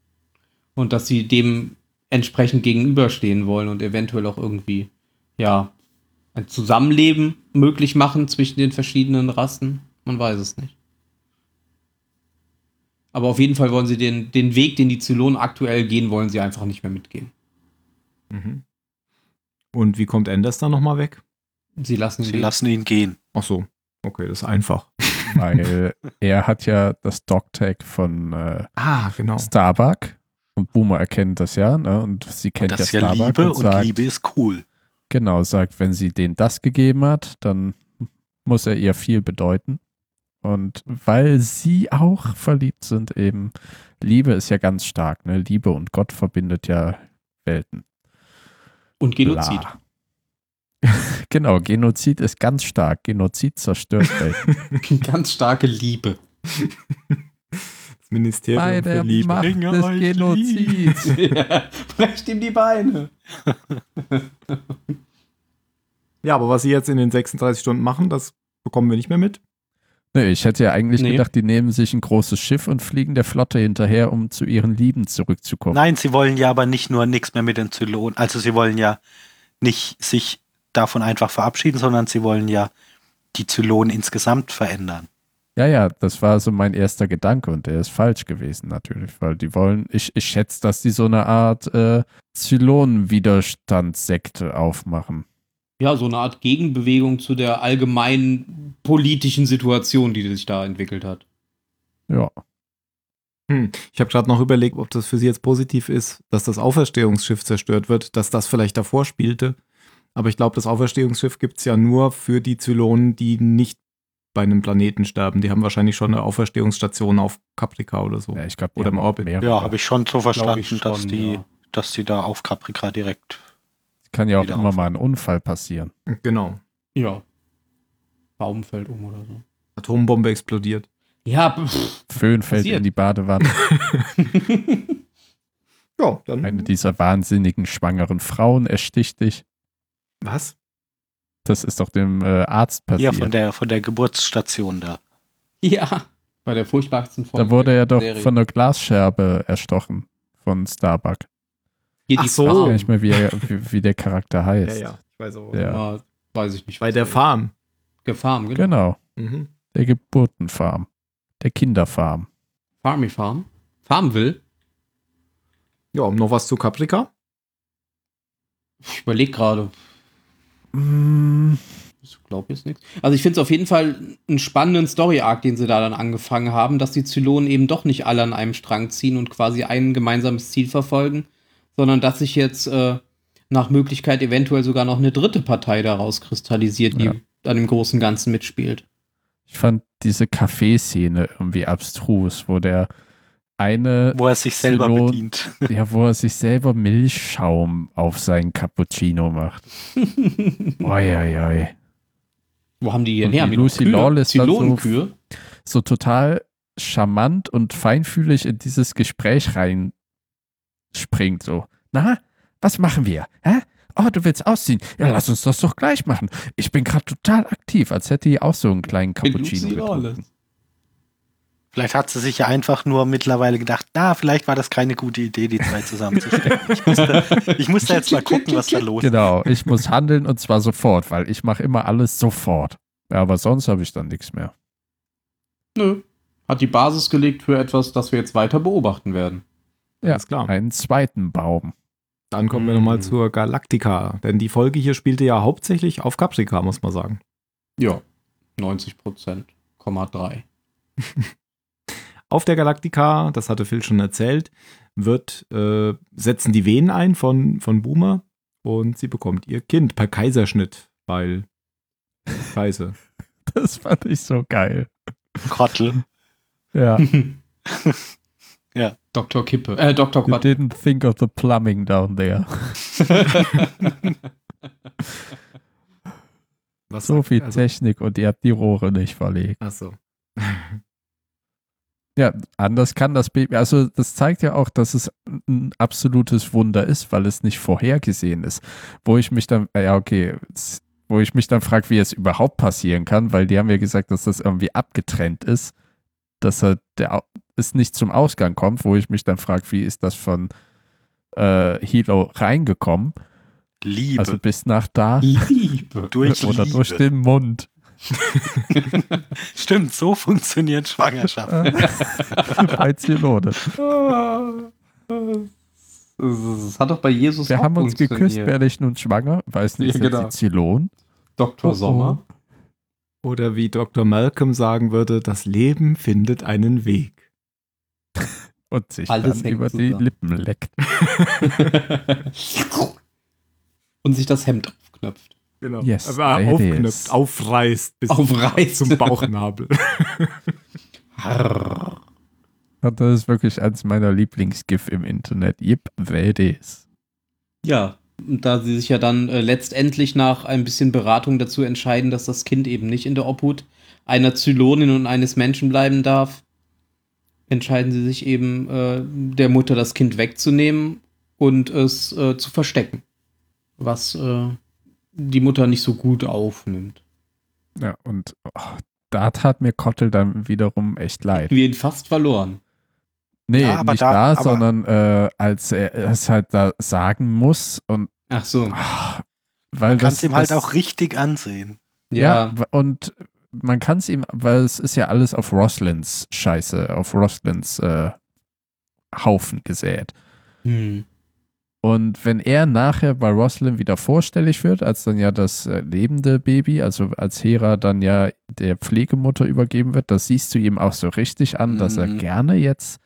Speaker 1: Und dass sie dem entsprechend gegenüberstehen wollen und eventuell auch irgendwie, ja, ein Zusammenleben möglich machen zwischen den verschiedenen Rassen. Man weiß es nicht. Aber auf jeden Fall wollen sie den, den Weg, den die Zylonen aktuell gehen, wollen sie einfach nicht mehr mitgehen.
Speaker 2: Mhm. Und wie kommt Anders dann nochmal weg?
Speaker 1: Sie lassen
Speaker 4: Sie
Speaker 1: ihn
Speaker 4: lassen ihn gehen.
Speaker 2: Ach so. Okay, das ist einfach.
Speaker 3: Weil er hat ja das Dogtag von äh,
Speaker 2: Ah, genau.
Speaker 3: Starbuck und Boomer erkennt das ja, ne? Und sie kennt
Speaker 4: das ist
Speaker 3: ja Starbuck
Speaker 4: Liebe
Speaker 3: und
Speaker 4: und
Speaker 3: sagt,
Speaker 4: Liebe ist cool.
Speaker 3: genau, sagt, wenn sie denen das gegeben hat, dann muss er ihr viel bedeuten. Und weil sie auch verliebt sind, eben, Liebe ist ja ganz stark, ne? Liebe und Gott verbindet ja Welten.
Speaker 1: und Genozid.
Speaker 3: Bla. genau, Genozid ist ganz stark. Genozid zerstört Welten.
Speaker 1: Ganz starke Liebe.
Speaker 2: Das Ministerium
Speaker 3: Bei
Speaker 2: für
Speaker 3: der
Speaker 2: Liebe.
Speaker 3: Macht
Speaker 4: Bringe
Speaker 3: des
Speaker 4: euch
Speaker 3: Genozids.
Speaker 1: Brecht ihm die Beine.
Speaker 2: Ja, aber was sie jetzt in den 36 Stunden machen, das bekommen wir nicht mehr mit.
Speaker 3: Nee, ich hätte ja eigentlich
Speaker 1: Nee.
Speaker 3: gedacht, die nehmen sich ein großes Schiff und fliegen der Flotte hinterher, um zu ihren Lieben zurückzukommen.
Speaker 4: Nein, sie wollen ja aber nicht nur nichts mehr mit den Zylonen. Also sie wollen ja nicht sich davon einfach verabschieden, sondern sie wollen ja die Zylonen insgesamt verändern.
Speaker 3: Ja, ja, das war so mein erster Gedanke und der ist falsch gewesen natürlich, weil die wollen, ich, ich schätze, dass die so eine Art äh, Zylonenwiderstandssekte aufmachen.
Speaker 1: Ja, so eine Art Gegenbewegung zu der allgemeinen politischen Situation, die sich da entwickelt hat.
Speaker 3: Ja,
Speaker 2: Hm. Ich habe gerade noch überlegt, ob das für sie jetzt positiv ist, dass das Auferstehungsschiff zerstört wird, dass das vielleicht davor spielte. Aber ich glaube, das Auferstehungsschiff gibt es ja nur für die Zylonen, die nicht bei einem Planeten sterben. Die haben wahrscheinlich schon eine Auferstehungsstation auf Caprica oder so.
Speaker 3: ja ich glaube,
Speaker 2: Oder im Orbit.
Speaker 4: Ja, habe ich schon so verstanden,
Speaker 1: ich
Speaker 4: dass
Speaker 1: schon,
Speaker 4: die,
Speaker 1: ja.
Speaker 4: dass die da auf Caprica direkt.
Speaker 3: Kann ja auch immer
Speaker 4: auf.
Speaker 3: mal ein Unfall passieren.
Speaker 2: Genau.
Speaker 1: Ja. Baum fällt um oder so.
Speaker 2: Atombombe explodiert.
Speaker 1: Ja, pff,
Speaker 3: Föhn fällt
Speaker 1: Passiert.
Speaker 3: in die Badewanne.
Speaker 2: Ja, dann.
Speaker 3: Eine dieser wahnsinnigen schwangeren Frauen ersticht dich.
Speaker 2: Was?
Speaker 3: Das ist doch dem äh, Arzt
Speaker 4: Ja,
Speaker 3: passiert.
Speaker 4: von der, von der Geburtsstation da.
Speaker 1: ja. Bei der furchtbarsten Form.
Speaker 3: da wurde er doch
Speaker 1: Serie.
Speaker 3: von einer Glasscherbe erstochen von Starbuck.
Speaker 1: Hier
Speaker 2: Ach
Speaker 1: die
Speaker 2: so.
Speaker 3: Ich weiß gar
Speaker 1: Farm.
Speaker 3: nicht mehr, wie, er, wie, wie der Charakter
Speaker 2: Ja,
Speaker 3: heißt.
Speaker 2: ja. Ich weiß auch.
Speaker 3: Ja.
Speaker 1: Ja, weiß ich nicht.
Speaker 2: Bei der
Speaker 1: er ist.
Speaker 2: Farm.
Speaker 1: Gefarm, genau.
Speaker 3: Genau,
Speaker 2: Mhm.
Speaker 3: der Geburtenfarm. Der Kinderfarm.
Speaker 1: Farmy Farm. Farmville.
Speaker 2: Ja, noch was zu Caprica?
Speaker 1: Ich überlege gerade.
Speaker 3: Mm,
Speaker 1: Ich glaube jetzt nichts. Also ich finde es auf jeden Fall einen spannenden Story-Arc, den sie da dann angefangen haben, dass die Zylonen eben doch nicht alle an einem Strang ziehen und quasi ein gemeinsames Ziel verfolgen, sondern dass sich jetzt äh, nach Möglichkeit eventuell sogar noch eine dritte Partei daraus kristallisiert, die
Speaker 3: Ja.
Speaker 1: an dem großen Ganzen mitspielt.
Speaker 3: Ich fand diese Kaffeeszene irgendwie abstrus, wo der eine,
Speaker 4: Wo er sich selber
Speaker 3: Zylon-
Speaker 4: bedient.
Speaker 3: ja, wo er sich selber Milchschaum auf seinen Cappuccino macht. Oi, oi, oi.
Speaker 1: Wo haben die hier her?
Speaker 3: die Lucy Lawless so-
Speaker 1: Zylonenkühe?
Speaker 3: So total charmant und feinfühlig in dieses Gespräch reinspringt. So, na, was machen wir? Hä? Oh, du willst ausziehen? Ja, lass uns das doch gleich machen. Ich bin gerade total aktiv, als hätte die auch so einen kleinen Cappuccino getrunken.
Speaker 4: Vielleicht hat sie sich ja einfach nur mittlerweile gedacht, na, vielleicht war das keine gute Idee, die zwei zusammenzustecken. Ich musste, ich musste jetzt mal gucken, was da los ist.
Speaker 3: Genau, ich muss handeln und zwar sofort, weil ich mache immer alles sofort. Ja, aber sonst habe ich dann nichts mehr.
Speaker 1: Nö. Hat die Basis gelegt für etwas, das wir jetzt weiter beobachten werden.
Speaker 3: Ja,
Speaker 2: Alles klar.
Speaker 3: einen zweiten Baum.
Speaker 2: Dann kommen wir nochmal zur Galactica. Denn die Folge hier spielte ja hauptsächlich auf Caprica, muss man sagen.
Speaker 1: Ja. 90 Prozent, Komma 3.
Speaker 2: Auf der Galactica, das hatte Phil schon erzählt, wird, äh, setzen die Venen ein von, von Boomer und sie bekommt ihr Kind per Kaiserschnitt, weil Scheiße.
Speaker 3: Das fand ich so geil.
Speaker 4: Krottel.
Speaker 3: Ja,
Speaker 1: Dr. Kippe. Äh, Dr.
Speaker 3: You
Speaker 1: Quatsch.
Speaker 3: didn't think of the plumbing down there.
Speaker 2: Was
Speaker 3: So viel
Speaker 2: also,
Speaker 3: Technik und ihr habt die Rohre nicht verlegt.
Speaker 2: Ach so.
Speaker 3: Ja, anders kann das Baby. Also, das zeigt ja auch, dass es ein absolutes Wunder ist, weil es nicht vorhergesehen ist. Wo ich mich dann, ja, okay, wo ich mich dann frage, wie es überhaupt passieren kann, weil die haben ja gesagt, dass das irgendwie abgetrennt ist, dass er der, es nicht zum Ausgang kommt, wo ich mich dann frage, wie ist das von äh, Hilo reingekommen?
Speaker 4: Liebe.
Speaker 3: Also bis nach da
Speaker 1: Liebe.
Speaker 4: durch
Speaker 3: oder
Speaker 4: Liebe.
Speaker 3: durch den Mund.
Speaker 4: Stimmt, so funktioniert Schwangerschaft.
Speaker 3: Bei Zylonen.
Speaker 1: Das hat doch bei Jesus
Speaker 3: Wir
Speaker 1: auch
Speaker 3: haben uns geküsst, werde ich nun schwanger? Weiß nicht,
Speaker 1: Ja, genau.
Speaker 3: sie Zylon?
Speaker 1: Dr.
Speaker 3: Oh, oh.
Speaker 1: Sommer.
Speaker 2: Oder wie Dr. Malcolm sagen würde, das Leben findet einen Weg.
Speaker 3: Und sich
Speaker 1: Alles
Speaker 3: dann über die
Speaker 1: zusammen.
Speaker 3: Lippen leckt.
Speaker 1: Und sich das Hemd aufknöpft.
Speaker 2: Genau.
Speaker 3: Yes,
Speaker 2: Aber
Speaker 3: there it
Speaker 2: aufknüpft,
Speaker 3: is.
Speaker 2: aufreißt bis
Speaker 1: Aufreißt.
Speaker 2: zum Bauchnabel.
Speaker 3: Das ist wirklich eins meiner Lieblingsgif im Internet. Yep, is.
Speaker 1: Ja, und da sie sich ja dann äh, letztendlich nach ein bisschen Beratung dazu entscheiden, dass das Kind eben nicht in der Obhut einer Zylonin und eines Menschen bleiben darf, entscheiden sie sich eben, äh, der Mutter das Kind wegzunehmen und es äh, zu verstecken. Was äh, die Mutter nicht so gut aufnimmt.
Speaker 3: Ja, und oh, da tat mir Kottel dann wiederum echt leid.
Speaker 1: Wir ihn fast verloren.
Speaker 3: Nee,
Speaker 4: Ja, aber
Speaker 3: nicht
Speaker 4: da-
Speaker 3: da,
Speaker 4: aber-
Speaker 3: sondern äh, als er es halt da sagen muss und
Speaker 1: Ach so.
Speaker 3: ah, weil
Speaker 4: Man kann
Speaker 3: das
Speaker 4: es ihm halt
Speaker 3: das-
Speaker 4: auch richtig ansehen.
Speaker 3: Ja, w- und man kann es ihm, weil es ist ja alles auf Roslins Scheiße, auf Roslins äh, Haufen gesät.
Speaker 1: Hm.
Speaker 3: Und wenn er nachher bei Roslyn wieder vorstellig wird, als dann ja das äh, lebende Baby, also als Hera dann ja der Pflegemutter übergeben wird, das siehst du ihm auch so richtig an, dass er
Speaker 4: Mhm.
Speaker 3: gerne jetzt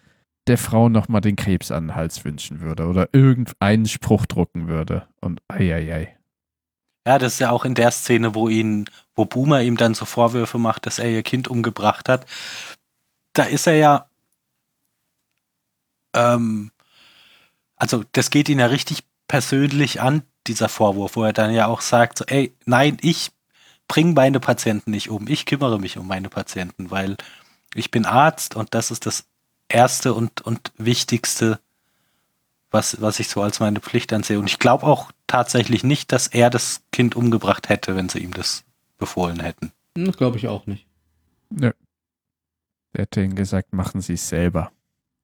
Speaker 3: der Frau nochmal den Krebs an den Hals wünschen würde oder irgendeinen Spruch drucken würde. Und eieiei.
Speaker 4: Ja, das ist ja auch in der Szene, wo ihn, wo Boomer ihm dann so Vorwürfe macht, dass er ihr Kind umgebracht hat. Da ist er ja, ähm, also das geht ihn ja richtig persönlich an, dieser Vorwurf, wo er dann ja auch sagt, so, ey, nein, ich bringe meine Patienten nicht um, ich kümmere mich um meine Patienten, weil ich bin Arzt und das ist das Erste und, und Wichtigste, was, was ich so als meine Pflicht ansehe. Und ich glaube auch tatsächlich nicht, dass er das Kind umgebracht hätte, wenn sie ihm das befohlen hätten.
Speaker 1: Das glaube ich auch nicht.
Speaker 3: Nö. Der hätte ihnen gesagt, machen sie es selber.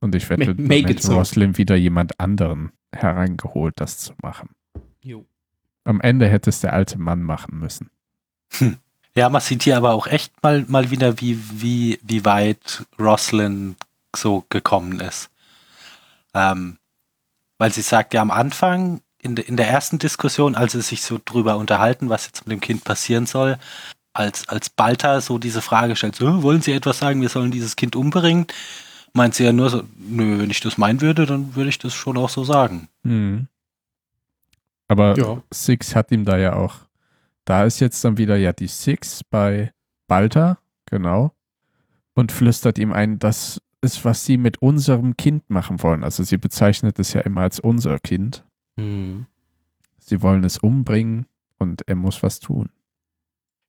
Speaker 3: Und ich wette, dann
Speaker 1: make
Speaker 3: hätte
Speaker 1: so.
Speaker 3: Roslyn wieder jemand anderen hereingeholt, das zu machen.
Speaker 1: Jo.
Speaker 3: Am Ende hätte es der alte Mann machen müssen.
Speaker 4: Ja, man sieht hier aber auch echt mal, mal wieder, wie, wie, wie weit Roslyn so gekommen ist. Ähm, weil sie sagt ja am Anfang, in, de, in der ersten Diskussion, als sie sich so drüber unterhalten, was jetzt mit dem Kind passieren soll, als, als Balta so diese Frage stellt, so, wollen Sie etwas sagen, wir sollen dieses Kind umbringen? Meint sie ja nur so, nö, wenn ich das meinen würde, dann würde ich das schon auch so sagen.
Speaker 3: Mhm. Aber
Speaker 1: Ja.
Speaker 3: Six hat ihm da ja auch. Da ist jetzt dann wieder ja die Six bei Balta, genau. Und flüstert ihm ein, das ist, was sie mit unserem Kind machen wollen. Also sie bezeichnet es ja immer als unser Kind.
Speaker 1: Hm.
Speaker 3: Sie wollen es umbringen und er muss was tun.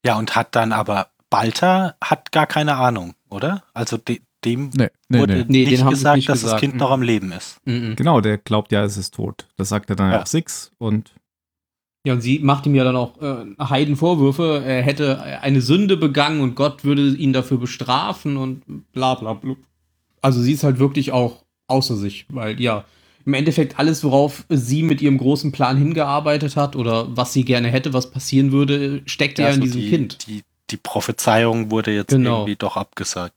Speaker 4: Ja, und hat dann aber, Balta hat gar keine Ahnung, oder? Also de, dem
Speaker 3: Nee, nee,
Speaker 4: wurde
Speaker 3: nee.
Speaker 4: Nicht gesagt,
Speaker 1: nicht
Speaker 4: dass
Speaker 1: gesagt.
Speaker 4: das Kind noch am Leben ist.
Speaker 1: Mhm.
Speaker 2: Genau, der glaubt ja, es ist tot. Das sagt er dann
Speaker 4: Ja.
Speaker 2: auch Six und
Speaker 1: Ja, und sie macht ihm ja dann auch äh, Heidenvorwürfe, er hätte eine Sünde begangen und Gott würde ihn dafür bestrafen und bla bla bla. Also sie ist halt wirklich auch außer sich, weil ja, im Endeffekt alles, worauf sie mit ihrem großen Plan hingearbeitet hat oder was sie gerne hätte, was passieren würde, steckt ja, in
Speaker 4: so
Speaker 1: diesem
Speaker 4: die,
Speaker 1: Kind.
Speaker 4: Die, die Prophezeiung wurde jetzt
Speaker 1: Genau.
Speaker 4: irgendwie doch abgesagt.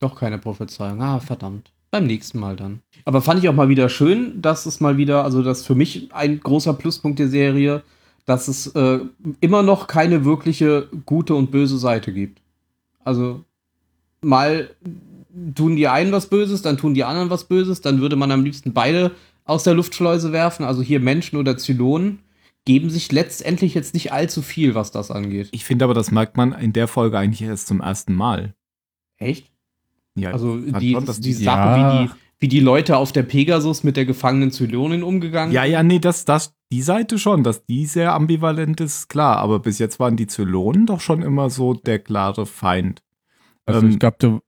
Speaker 1: Doch keine Prophezeiung. Ah, verdammt. Beim nächsten Mal dann. Aber fand ich auch mal wieder schön, dass es mal wieder, also das ist für mich ein großer Pluspunkt der Serie, dass es äh, immer noch keine wirkliche gute und böse Seite gibt. Also mal tun die einen was Böses, dann tun die anderen was Böses, dann würde man am liebsten beide aus der Luftschleuse werfen, also hier Menschen oder Zylonen, geben sich letztendlich jetzt nicht allzu viel, was das angeht.
Speaker 2: ich finde aber, das merkt man in der Folge eigentlich erst zum ersten Mal.
Speaker 1: Echt?
Speaker 2: Ja,
Speaker 1: Also die,
Speaker 2: dass
Speaker 1: die
Speaker 2: die-
Speaker 1: Sache,
Speaker 3: Ja.
Speaker 1: wie, die, wie die Leute auf der Pegasus mit der gefangenen Zylonin umgegangen
Speaker 2: Ja, ja, nee, das, das, die Seite schon, dass die sehr ambivalent ist, klar. Aber bis jetzt waren die Zylonen doch schon immer so der klare Feind.
Speaker 3: Also
Speaker 2: Ähm,
Speaker 3: ich glaube,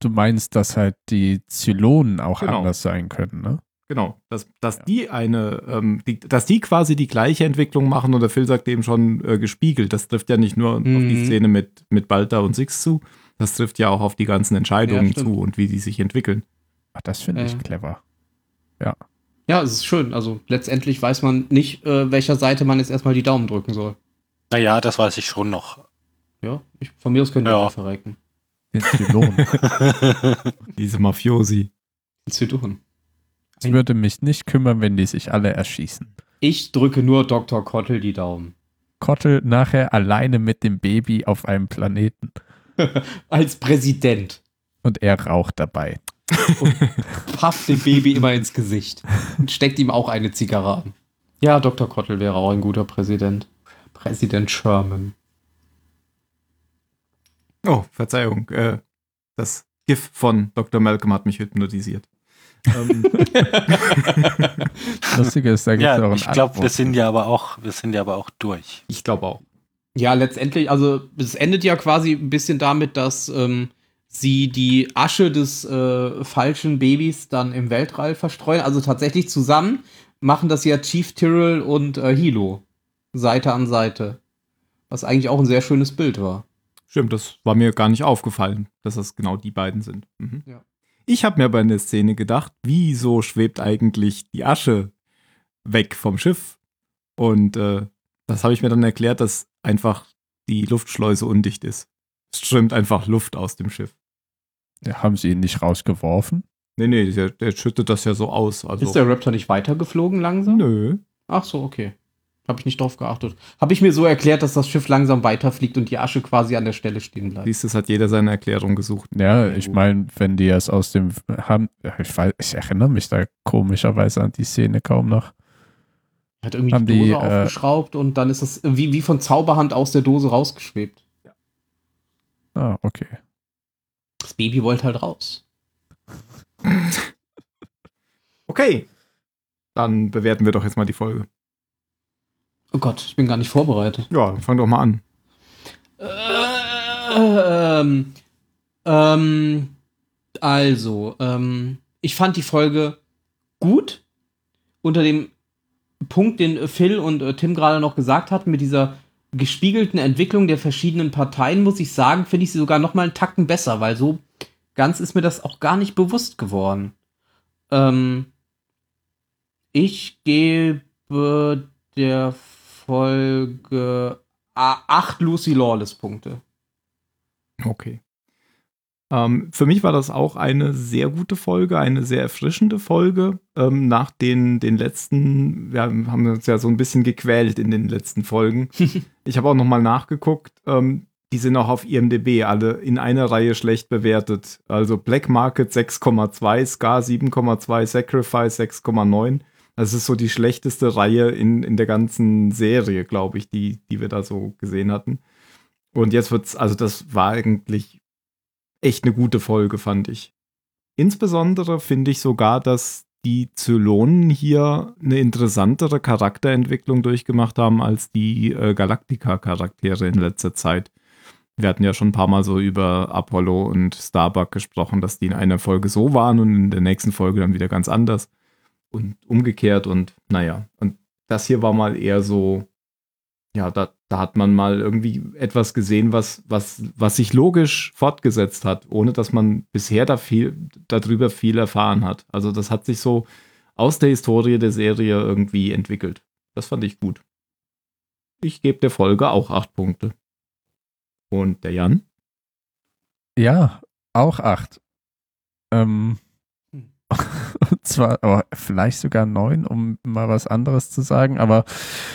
Speaker 3: du, meinst, dass halt die Zylonen auch
Speaker 2: Genau.
Speaker 3: anders sein können, ne?
Speaker 2: Genau, dass, dass
Speaker 3: Ja.
Speaker 2: die eine, ähm, die, dass die quasi die gleiche Entwicklung machen und der Phil sagt eben schon äh, gespiegelt. Das trifft ja nicht nur auf die
Speaker 1: Mhm.
Speaker 2: Szene mit, mit Balta und Six zu, das trifft ja auch auf die ganzen Entscheidungen
Speaker 1: Ja,
Speaker 2: zu und wie die sich entwickeln.
Speaker 3: Ach, das finde
Speaker 1: Ja.
Speaker 3: ich clever.
Speaker 1: Ja, es ist schön. Also letztendlich weiß man nicht, äh, welcher Seite man jetzt erstmal die Daumen drücken soll.
Speaker 4: Naja, das weiß ich schon noch.
Speaker 1: Ja, ich, von mir aus können die
Speaker 4: Ja.
Speaker 1: ja. verrecken.
Speaker 3: Den Zylonen.
Speaker 2: Diese Mafiosi.
Speaker 1: Zylonen.
Speaker 3: Es würde mich nicht kümmern, wenn die sich alle erschießen.
Speaker 1: Ich drücke nur Dr. Kottel die Daumen.
Speaker 3: Kottel nachher alleine mit dem Baby auf einem Planeten
Speaker 1: Als Präsident.
Speaker 3: und er raucht dabei.
Speaker 1: Pafft dem Baby immer ins Gesicht und steckt ihm auch eine Zigarre an. Ja, Dr. Kottel wäre auch ein guter Präsident. Präsident Sherman.
Speaker 2: Oh, Verzeihung. Äh, das GIF von Dr. Malcolm hat mich hypnotisiert. ähm,
Speaker 3: Lustige ist, da gibt es auch
Speaker 4: ja,
Speaker 3: ein
Speaker 4: ich glaube, wir sind ja aber auch, wir sind ja aber auch durch.
Speaker 2: ich glaube auch.
Speaker 1: Ja, letztendlich, also es endet ja quasi ein bisschen damit, dass ähm, sie die Asche des äh, falschen Babys dann im Weltall verstreuen. Also tatsächlich zusammen machen das ja Chief Tyrrell und äh, Hilo. Seite an Seite. Was eigentlich auch ein sehr schönes Bild war.
Speaker 2: Stimmt, das war mir gar nicht aufgefallen, dass das genau die beiden sind. Mhm.
Speaker 1: Ja.
Speaker 2: Ich habe mir bei der Szene gedacht, wieso schwebt eigentlich die Asche weg vom Schiff? Und äh, das habe ich mir dann erklärt, dass einfach die Luftschleuse undicht ist. Es strömt einfach Luft aus dem Schiff.
Speaker 3: Ja, haben sie ihn nicht rausgeworfen?
Speaker 2: Nee, nee, der, der schüttet das ja so aus. Also,
Speaker 1: Ist der Raptor nicht weitergeflogen langsam?
Speaker 2: nö.
Speaker 1: Ach so, okay. Habe ich nicht drauf geachtet. Habe ich mir so erklärt, dass das Schiff langsam weiterfliegt und die Asche quasi an der Stelle stehen bleibt.
Speaker 2: Siehst du, es hat jeder seine Erklärung gesucht.
Speaker 3: Ja,
Speaker 1: Ja,
Speaker 3: ich meine, wenn die es aus dem haben, ja, ich weiß, ich erinnere mich da komischerweise an die Szene kaum noch.
Speaker 1: Hat irgendwie
Speaker 3: Haben
Speaker 1: die Dose
Speaker 3: die, äh,
Speaker 1: aufgeschraubt und dann ist es wie, wie von Zauberhand aus der Dose rausgeschwebt.
Speaker 3: Ah, okay.
Speaker 1: Das Baby wollte halt raus.
Speaker 2: Okay. Dann bewerten wir doch jetzt mal die Folge.
Speaker 1: Oh Gott, ich bin gar nicht vorbereitet.
Speaker 2: Ja, fang doch mal an.
Speaker 1: Ähm, ähm, also, ähm, ich fand die Folge gut. Unter dem Punkt, den Phil und äh, Tim gerade noch gesagt hatten, mit dieser gespiegelten Entwicklung der verschiedenen Parteien, muss ich sagen, finde ich sie sogar noch mal einen Tacken besser, weil so ganz ist mir das auch gar nicht bewusst geworden. Ähm, ich gebe der Folge a- acht Lucy Lawless Punkte.
Speaker 2: Okay. Ähm, für mich war das auch eine sehr gute Folge, eine sehr erfrischende Folge. Ähm, nach den, den letzten, wir haben uns ja so ein bisschen gequält in den letzten Folgen. ich habe auch nochmal nachgeguckt. Ähm, die sind auch auf IMDb alle in einer Reihe schlecht bewertet. Also Black Market 6,2, Scar 7,2, Sacrifice 6,9. Das ist so die schlechteste Reihe in, in der ganzen Serie, glaube ich, die, die wir da so gesehen hatten. Und jetzt wird's, also das war eigentlich echt eine gute Folge, fand ich. Insbesondere finde ich sogar, dass die Zylonen hier eine interessantere Charakterentwicklung durchgemacht haben als die äh, Galactica-Charaktere in letzter Zeit. Wir hatten ja schon ein paar Mal so über Apollo und Starbuck gesprochen, dass die in einer Folge so waren und in der nächsten Folge dann wieder ganz anders und umgekehrt und naja. Und das hier war mal eher so, ja, da, da hat man mal irgendwie etwas gesehen, was, was, was sich logisch fortgesetzt hat, ohne dass man bisher da viel, darüber viel erfahren hat. Also das hat sich so aus der Historie der Serie irgendwie entwickelt. Das fand ich gut. Ich gebe der Folge auch acht Punkte. Und der Jan?
Speaker 3: Ja, auch acht. Ähm,
Speaker 1: Hm.
Speaker 3: zwar oh, vielleicht sogar neun, um mal was anderes zu sagen, aber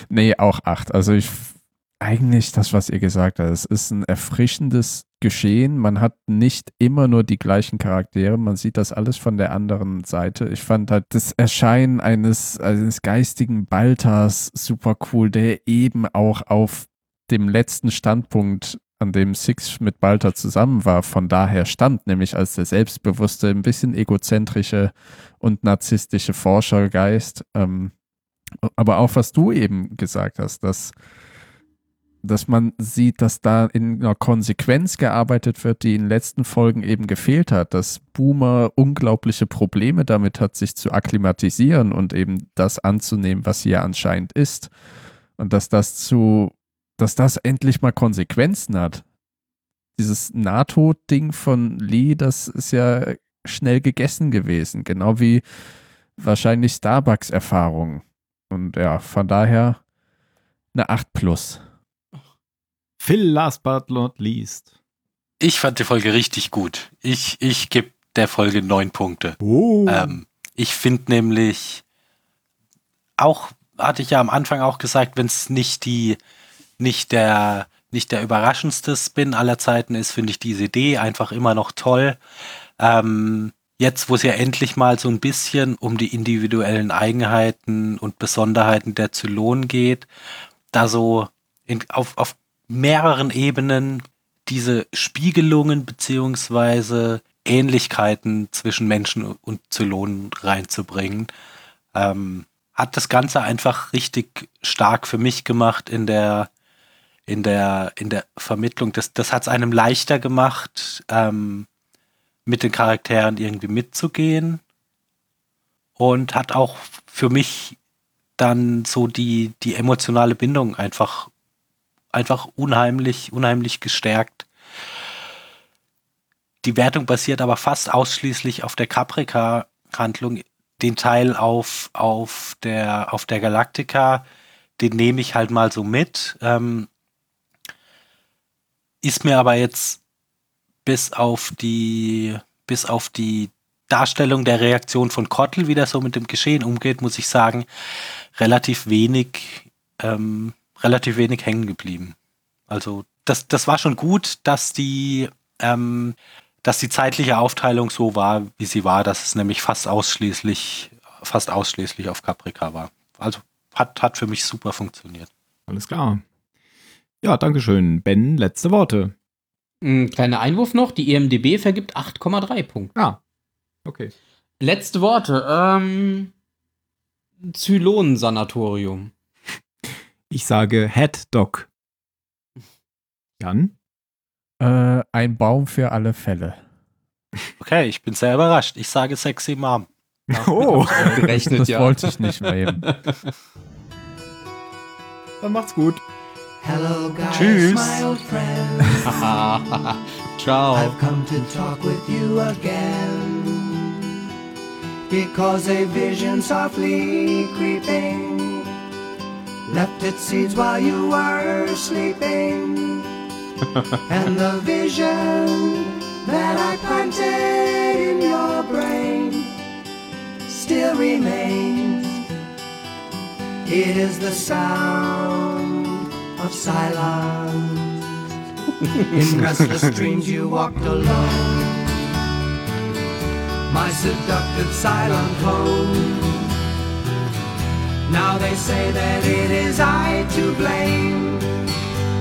Speaker 3: nee, auch acht. Also ich eigentlich das, was ihr gesagt habt, es ist ein erfrischendes Geschehen. Man hat nicht immer nur die gleichen Charaktere, man sieht das alles von der anderen Seite. Ich fand halt das Erscheinen eines, eines geistigen Balters super cool, der eben auch auf dem letzten Standpunkt an dem Six mit Balta zusammen war, von daher stammt, nämlich als der selbstbewusste, ein bisschen egozentrische und narzisstische Forschergeist. Ähm, aber auch was du eben gesagt hast, dass, dass man sieht, dass da in einer Konsequenz gearbeitet wird, die in den letzten Folgen eben gefehlt hat, dass Boomer unglaubliche Probleme damit hat, sich zu akklimatisieren und eben das anzunehmen, was hier anscheinend ist. Und dass das zu, dass das endlich mal Konsequenzen hat. Dieses NATO-Ding von Lee, das ist ja schnell gegessen gewesen, genau wie wahrscheinlich Starbucks-Erfahrung. Und ja, von daher eine 8 plus.
Speaker 2: Phil, last but not least.
Speaker 4: Ich fand die Folge richtig gut. Ich, ich gebe der Folge neun Punkte.
Speaker 2: Oh.
Speaker 4: Ähm, ich finde nämlich, auch hatte ich ja am Anfang auch gesagt, wenn es nicht die, nicht der, nicht der überraschendste Spin aller Zeiten ist, finde ich diese Idee einfach immer noch toll. Ähm, jetzt, wo es ja endlich mal so ein bisschen um die individuellen Eigenheiten und Besonderheiten der Zylonen geht, da so in, auf, auf mehreren Ebenen diese Spiegelungen beziehungsweise Ähnlichkeiten zwischen Menschen und Zylonen reinzubringen, ähm, hat das Ganze einfach richtig stark für mich gemacht in der in der in der Vermittlung. Das das hat es einem leichter gemacht, ähm, mit den Charakteren irgendwie mitzugehen und hat auch für mich dann so die die emotionale Bindung einfach einfach unheimlich unheimlich gestärkt. Die Wertung basiert aber fast ausschließlich auf der Caprica-Handlung. Den Teil auf, auf, der, auf der Galactica, den nehme ich halt mal so mit. Ähm, ist mir aber jetzt bis auf die, bis auf die Darstellung der Reaktion von Kottel, wie das so mit dem Geschehen umgeht, muss ich sagen, relativ wenig, ähm, relativ wenig hängen geblieben. Also das, das war schon gut, dass die, ähm, dass die zeitliche Aufteilung so war, wie sie war, dass es nämlich fast ausschließlich, fast ausschließlich auf Caprica war. Also hat, hat für mich super funktioniert.
Speaker 2: Alles klar. Ja, Dankeschön. Ben, letzte Worte.
Speaker 1: Ein kleiner Einwurf noch: Die EMDB vergibt 8,3 Punkte.
Speaker 2: Ah, okay.
Speaker 1: Letzte Worte. Ähm, Zylonensanatorium.
Speaker 2: Ich sage Head Dog. Jan?
Speaker 3: Äh, ein Baum für alle Fälle.
Speaker 4: Okay, ich bin sehr überrascht. Ich sage sexy Mom.
Speaker 2: Oh,
Speaker 1: Gerechnet,
Speaker 3: das
Speaker 1: ja.
Speaker 3: wollte ich nicht mehr eben.
Speaker 2: dann macht's gut.
Speaker 5: Hello, guys,
Speaker 4: Tschüss.
Speaker 5: my old friend.
Speaker 1: Ciao.
Speaker 5: I've come to talk with you again. Because a vision softly creeping left its seeds while you were sleeping. and the vision that I planted in your brain still remains. It is the sound of silence. In restless dreams you walked alone. My seductive silent home. Now they say that it is I to blame.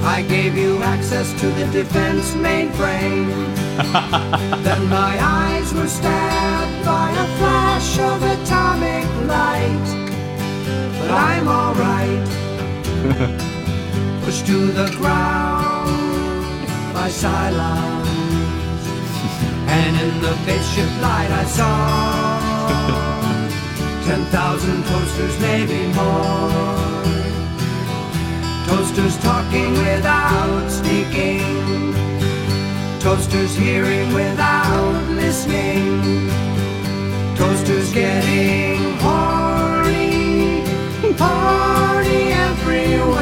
Speaker 5: I gave you access to the defense mainframe. then my eyes were stabbed by a flash of atomic light. But I'm alright. Pushed to the ground by silence. And in the spaceship light I saw ten thousand toasters, maybe more. Toasters talking without speaking. Toasters hearing without listening. Toasters getting horny, horny everywhere.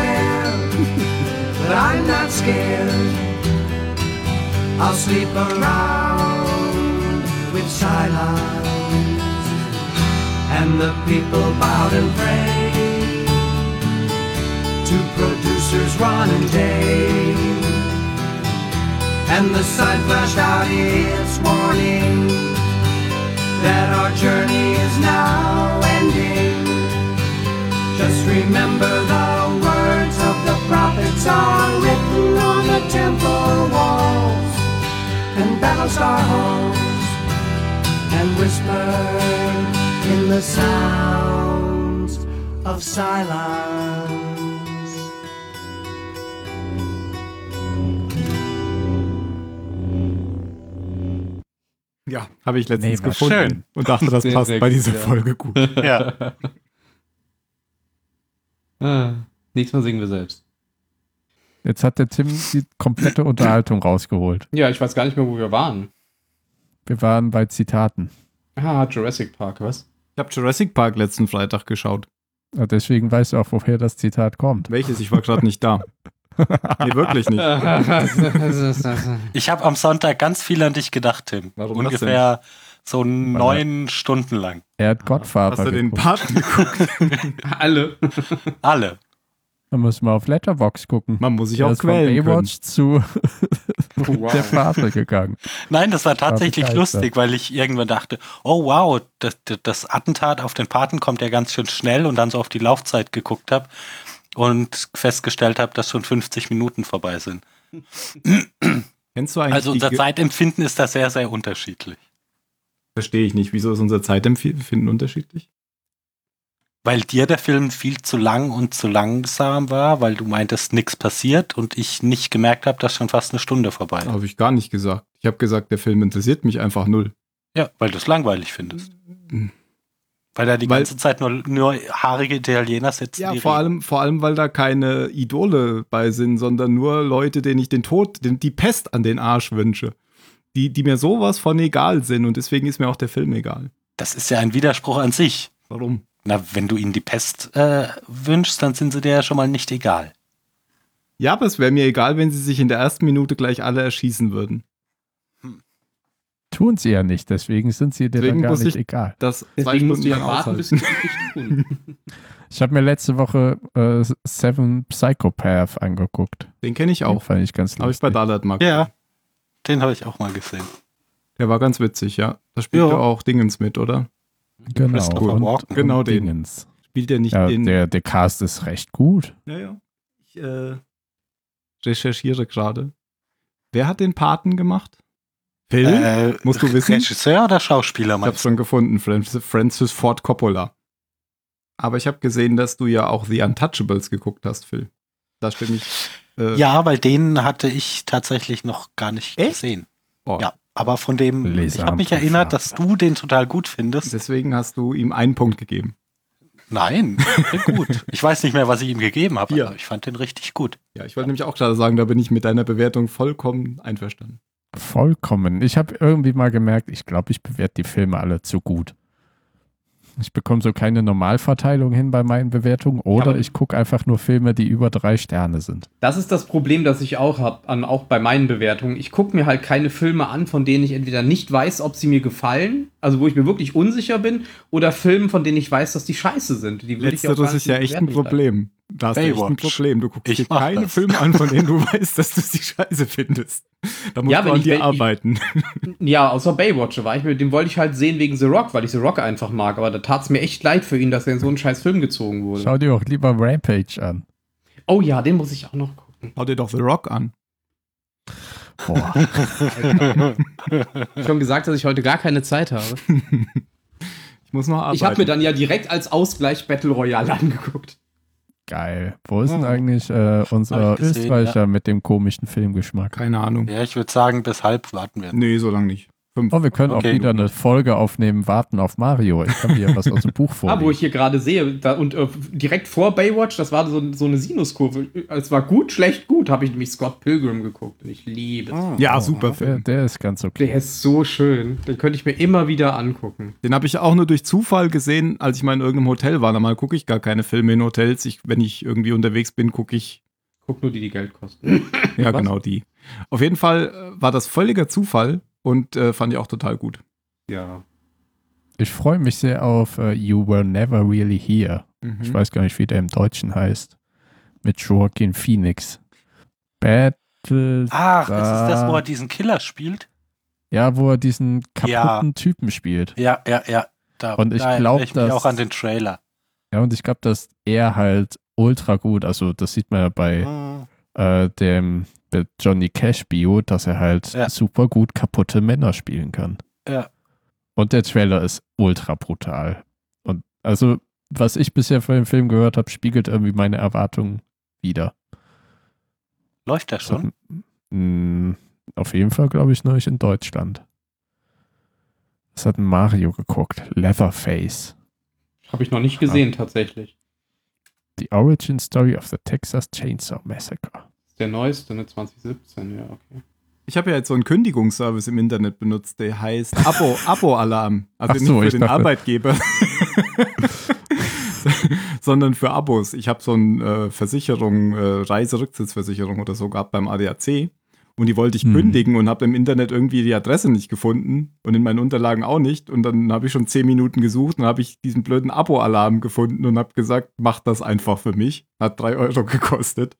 Speaker 5: But I'm not scared. I'll sleep around with silence. And the people bowed and prayed to producers Ron and Dave. And the sign flashed out its warning that our journey is now ending. Just remember the the prophets are written on the temple Battlestar halls and whispered in the sounds of silence.
Speaker 2: Ja, habe ich letztens
Speaker 3: Nee,
Speaker 2: gefunden
Speaker 4: schön.
Speaker 2: und dachte, das passt
Speaker 1: sehr
Speaker 2: bei
Speaker 1: gut,
Speaker 2: dieser
Speaker 1: ja.
Speaker 2: Folge gut.
Speaker 4: Ja.
Speaker 1: Ah, nächstes Mal singen wir selbst.
Speaker 3: Jetzt hat der Tim die komplette Unterhaltung rausgeholt.
Speaker 1: Ja, ich weiß gar nicht mehr, wo wir waren.
Speaker 3: Wir waren bei Zitaten.
Speaker 1: Ah, Jurassic Park, was?
Speaker 2: Ich habe Jurassic Park letzten Freitag geschaut.
Speaker 3: Ja, Deswegen weißt du auch, woher das Zitat kommt.
Speaker 2: Welches? Ich war gerade nicht da. Nee, wirklich nicht.
Speaker 4: Ich habe am Sonntag ganz viel an dich gedacht, Tim.
Speaker 2: Warum das
Speaker 4: Ungefähr so neun Stunden lang.
Speaker 3: Er hat Godfather
Speaker 2: Hast du den
Speaker 3: geguckt.
Speaker 2: Paten geguckt?
Speaker 1: Alle.
Speaker 4: Alle.
Speaker 3: Da müssen wir auf Letterbox gucken.
Speaker 2: Man muss sich auch
Speaker 3: ist von
Speaker 2: quälen können.
Speaker 3: Baywatch zu
Speaker 1: Wow.
Speaker 3: der Vater gegangen.
Speaker 4: Nein, das war tatsächlich
Speaker 3: begeistert.
Speaker 4: lustig, weil ich irgendwann dachte, oh wow, das, das Attentat auf den Paten kommt ja ganz schön schnell und dann so auf die Laufzeit geguckt habe und festgestellt habe, dass schon 50 Minuten vorbei sind.
Speaker 2: Kennst du eigentlich
Speaker 4: Also unser Zeitempfinden ist da sehr, sehr unterschiedlich.
Speaker 2: Verstehe ich nicht. Wieso ist unser Zeitempfinden unterschiedlich?
Speaker 4: Weil dir der Film viel zu lang und zu langsam war, weil du meintest, nichts passiert und ich nicht gemerkt habe, dass schon fast eine Stunde vorbei ist.
Speaker 2: Habe ich gar nicht gesagt. Ich habe gesagt, der Film interessiert mich einfach null.
Speaker 4: Ja, weil du es langweilig findest. Weil da die
Speaker 2: Weil-
Speaker 4: ganze Zeit nur, nur haarige Italiener sitzen.
Speaker 2: Ja,
Speaker 4: die
Speaker 2: vor
Speaker 4: reden.
Speaker 2: allem, vor allem, weil da keine Idole bei sind, sondern nur Leute, denen ich den Tod, den, die Pest an den Arsch wünsche. Die, die mir sowas von egal sind und deswegen ist mir auch der Film egal.
Speaker 4: Das ist ja ein Widerspruch an sich.
Speaker 2: Warum?
Speaker 4: Na, wenn du ihnen die Pest äh, wünschst, dann sind sie dir ja schon mal nicht egal.
Speaker 2: Ja, aber es wäre mir egal, wenn sie sich in der ersten Minute gleich alle erschießen würden.
Speaker 3: Tun sie ja nicht, deswegen sind sie dir
Speaker 2: Deswegen
Speaker 3: dann gar
Speaker 2: muss
Speaker 3: nicht
Speaker 2: ich-
Speaker 3: egal.
Speaker 2: Das
Speaker 1: Deswegen musst du ja
Speaker 2: lang
Speaker 1: warten, bis sie tun.
Speaker 3: Ich habe mir letzte Woche äh, Seven Psychopath angeguckt.
Speaker 2: Den kenne ich
Speaker 3: Den
Speaker 2: auch.
Speaker 3: fand ich ganz
Speaker 2: Habe ich bei
Speaker 3: lustig.
Speaker 2: Dalat Mark.
Speaker 4: Ja, den habe ich auch mal gesehen.
Speaker 2: Der war ganz witzig, ja. Da spielt
Speaker 4: ja
Speaker 2: auch Dingens mit, oder?
Speaker 3: Genau, und,
Speaker 4: Walken.
Speaker 2: Genau den.
Speaker 3: Dingens.
Speaker 2: Spielt der nicht
Speaker 3: Ja,
Speaker 2: den.
Speaker 3: der, der Cast ist recht gut.
Speaker 2: Ja, ja. Ich äh, recherchiere gerade. Wer hat den Paten gemacht? Phil?
Speaker 4: Äh,
Speaker 2: Musst du wissen?
Speaker 4: Regisseur oder Schauspieler
Speaker 2: ich habe schon gefunden. Francis, Francis Ford Coppola. Aber ich habe gesehen, dass du ja auch The Untouchables geguckt hast, Phil. Da stimme ich. Äh,
Speaker 4: Ja, weil den hatte ich tatsächlich noch gar nicht
Speaker 2: Echt?
Speaker 4: gesehen.
Speaker 2: oh,
Speaker 4: Ja, aber von dem,
Speaker 3: Leser
Speaker 4: ich habe mich erinnert, dass du den total gut findest.
Speaker 2: Deswegen hast du ihm einen Punkt gegeben.
Speaker 4: Nein, gut. Ich weiß nicht mehr, was ich ihm gegeben habe,
Speaker 2: Vier.
Speaker 4: aber ich fand den richtig gut.
Speaker 2: Ja, ich wollte nämlich auch gerade sagen, da bin ich mit deiner Bewertung vollkommen einverstanden.
Speaker 3: Vollkommen. Ich habe irgendwie mal gemerkt, ich glaube, ich bewerte die Filme alle zu gut. Ich bekomme so keine Normalverteilung hin bei meinen Bewertungen oder ich gucke einfach nur Filme, die über drei Sterne sind.
Speaker 1: Das ist das Problem, das ich auch habe, auch bei meinen Bewertungen. Ich gucke mir halt keine Filme an, von denen ich entweder nicht weiß, ob sie mir gefallen, also wo ich mir wirklich unsicher bin, oder Filme, von denen ich weiß, dass die scheiße sind. Die würde ich auch
Speaker 2: Letzteres ist ja echt ein. Problem. Da hast du echt ein
Speaker 4: Baywatch.
Speaker 2: Problem. Du guckst
Speaker 4: Ich
Speaker 2: dir keine
Speaker 4: das.
Speaker 2: Filme an, von denen du weißt, dass du sie scheiße findest. Da musst
Speaker 1: Ja,
Speaker 2: du an
Speaker 1: ich-
Speaker 2: dir
Speaker 1: wenn ich-
Speaker 2: arbeiten.
Speaker 1: Ja, außer Baywatch war ich den wollte ich halt sehen wegen The Rock, weil ich The Rock einfach mag. Aber da tat es mir echt leid für ihn, dass er in so einen scheiß Film gezogen wurde.
Speaker 3: Schau dir auch lieber Rampage an.
Speaker 1: Oh ja, den muss ich auch noch gucken.
Speaker 2: Schau dir doch The Rock an.
Speaker 3: Boah.
Speaker 1: Ich schon gesagt, dass ich heute gar keine Zeit habe.
Speaker 2: Ich muss noch arbeiten.
Speaker 1: Ich habe mir dann ja direkt als Ausgleich Battle Royale angeguckt.
Speaker 3: Geil. Wo ist denn
Speaker 4: Ja.
Speaker 3: eigentlich äh, unser
Speaker 4: gesehen,
Speaker 3: Österreicher mit dem komischen Filmgeschmack?
Speaker 2: Keine Ahnung.
Speaker 4: Ja, ich würde sagen, bis halb warten wir.
Speaker 2: Nee, so lange nicht. Fünf.
Speaker 3: Oh, wir können
Speaker 4: Okay.
Speaker 3: auch wieder eine Folge aufnehmen, warten auf Mario. Ich habe hier was aus dem Buch
Speaker 1: Ah, wo ich hier gerade sehe, da, und äh, direkt vor Baywatch, das war so, so eine Sinuskurve. Es war gut, schlecht, gut, habe ich nämlich Scott Pilgrim geguckt. Und ich liebe es.
Speaker 4: Ah.
Speaker 2: Ja, super
Speaker 3: der,
Speaker 2: Film.
Speaker 3: der ist ganz okay.
Speaker 1: Der ist so schön. Den könnte ich mir immer wieder angucken.
Speaker 2: Den habe ich auch nur durch Zufall gesehen, als ich mal in irgendeinem Hotel war. Normal gucke ich gar keine Filme in Hotels. Ich, wenn ich irgendwie unterwegs bin, gucke ich.
Speaker 1: Guck nur die, die Geld kosten.
Speaker 2: Ja,
Speaker 1: Was?
Speaker 2: genau die. Auf jeden Fall äh, war das völliger Zufall und äh, fand ich auch total gut.
Speaker 1: Ja.
Speaker 3: Ich freue mich sehr auf äh, You Were Never Really Here.
Speaker 2: Mhm.
Speaker 3: Ich weiß gar nicht, wie der im Deutschen heißt. Mit Joaquin Phoenix. Battle.
Speaker 4: Ach, das ist das, wo
Speaker 3: Da-
Speaker 4: er diesen Killer spielt?
Speaker 3: Ja, wo er diesen kaputten
Speaker 4: Ja.
Speaker 3: Typen spielt.
Speaker 4: Ja, ja, ja. Da,
Speaker 3: Und ich
Speaker 4: da
Speaker 3: glaub,
Speaker 4: erinnere ich
Speaker 3: dass-
Speaker 4: auch an den Trailer.
Speaker 3: Ja, und ich glaube, dass er halt ultra gut, also das sieht man ja bei
Speaker 4: Hm.
Speaker 3: äh, dem Johnny Cash Bio, dass er halt
Speaker 4: Ja.
Speaker 3: super gut kaputte Männer spielen kann.
Speaker 4: Ja.
Speaker 3: Und der Trailer ist ultra brutal. Und also, was ich bisher von dem Film gehört habe, spiegelt irgendwie meine Erwartungen wider.
Speaker 4: Läuft das schon?
Speaker 3: Mm, Auf jeden Fall, glaube ich, nur nicht in Deutschland. Das hat ein Mario geguckt. Leatherface.
Speaker 1: Habe ich noch nicht gesehen, tatsächlich.
Speaker 3: The Origin Story of the Texas Chainsaw Massacre.
Speaker 1: Der neueste, ne? 2017, ja, okay.
Speaker 2: Ich habe ja jetzt so einen Kündigungsservice im Internet benutzt, der heißt Abo, Abo-Alarm. Also
Speaker 3: so,
Speaker 2: nicht
Speaker 3: ich
Speaker 2: für den
Speaker 3: dachte-
Speaker 2: Arbeitgeber, sondern für Abos. Ich habe so eine äh, Versicherung, äh, Reiserücktrittsversicherung oder so gehabt beim ADAC. Und die wollte ich
Speaker 3: Hm.
Speaker 2: kündigen und habe im Internet irgendwie die Adresse nicht gefunden und in meinen Unterlagen auch nicht. Und dann habe ich schon zehn Minuten gesucht und habe ich diesen blöden Abo-Alarm gefunden und habe gesagt, mach das einfach für mich. Hat drei Euro gekostet.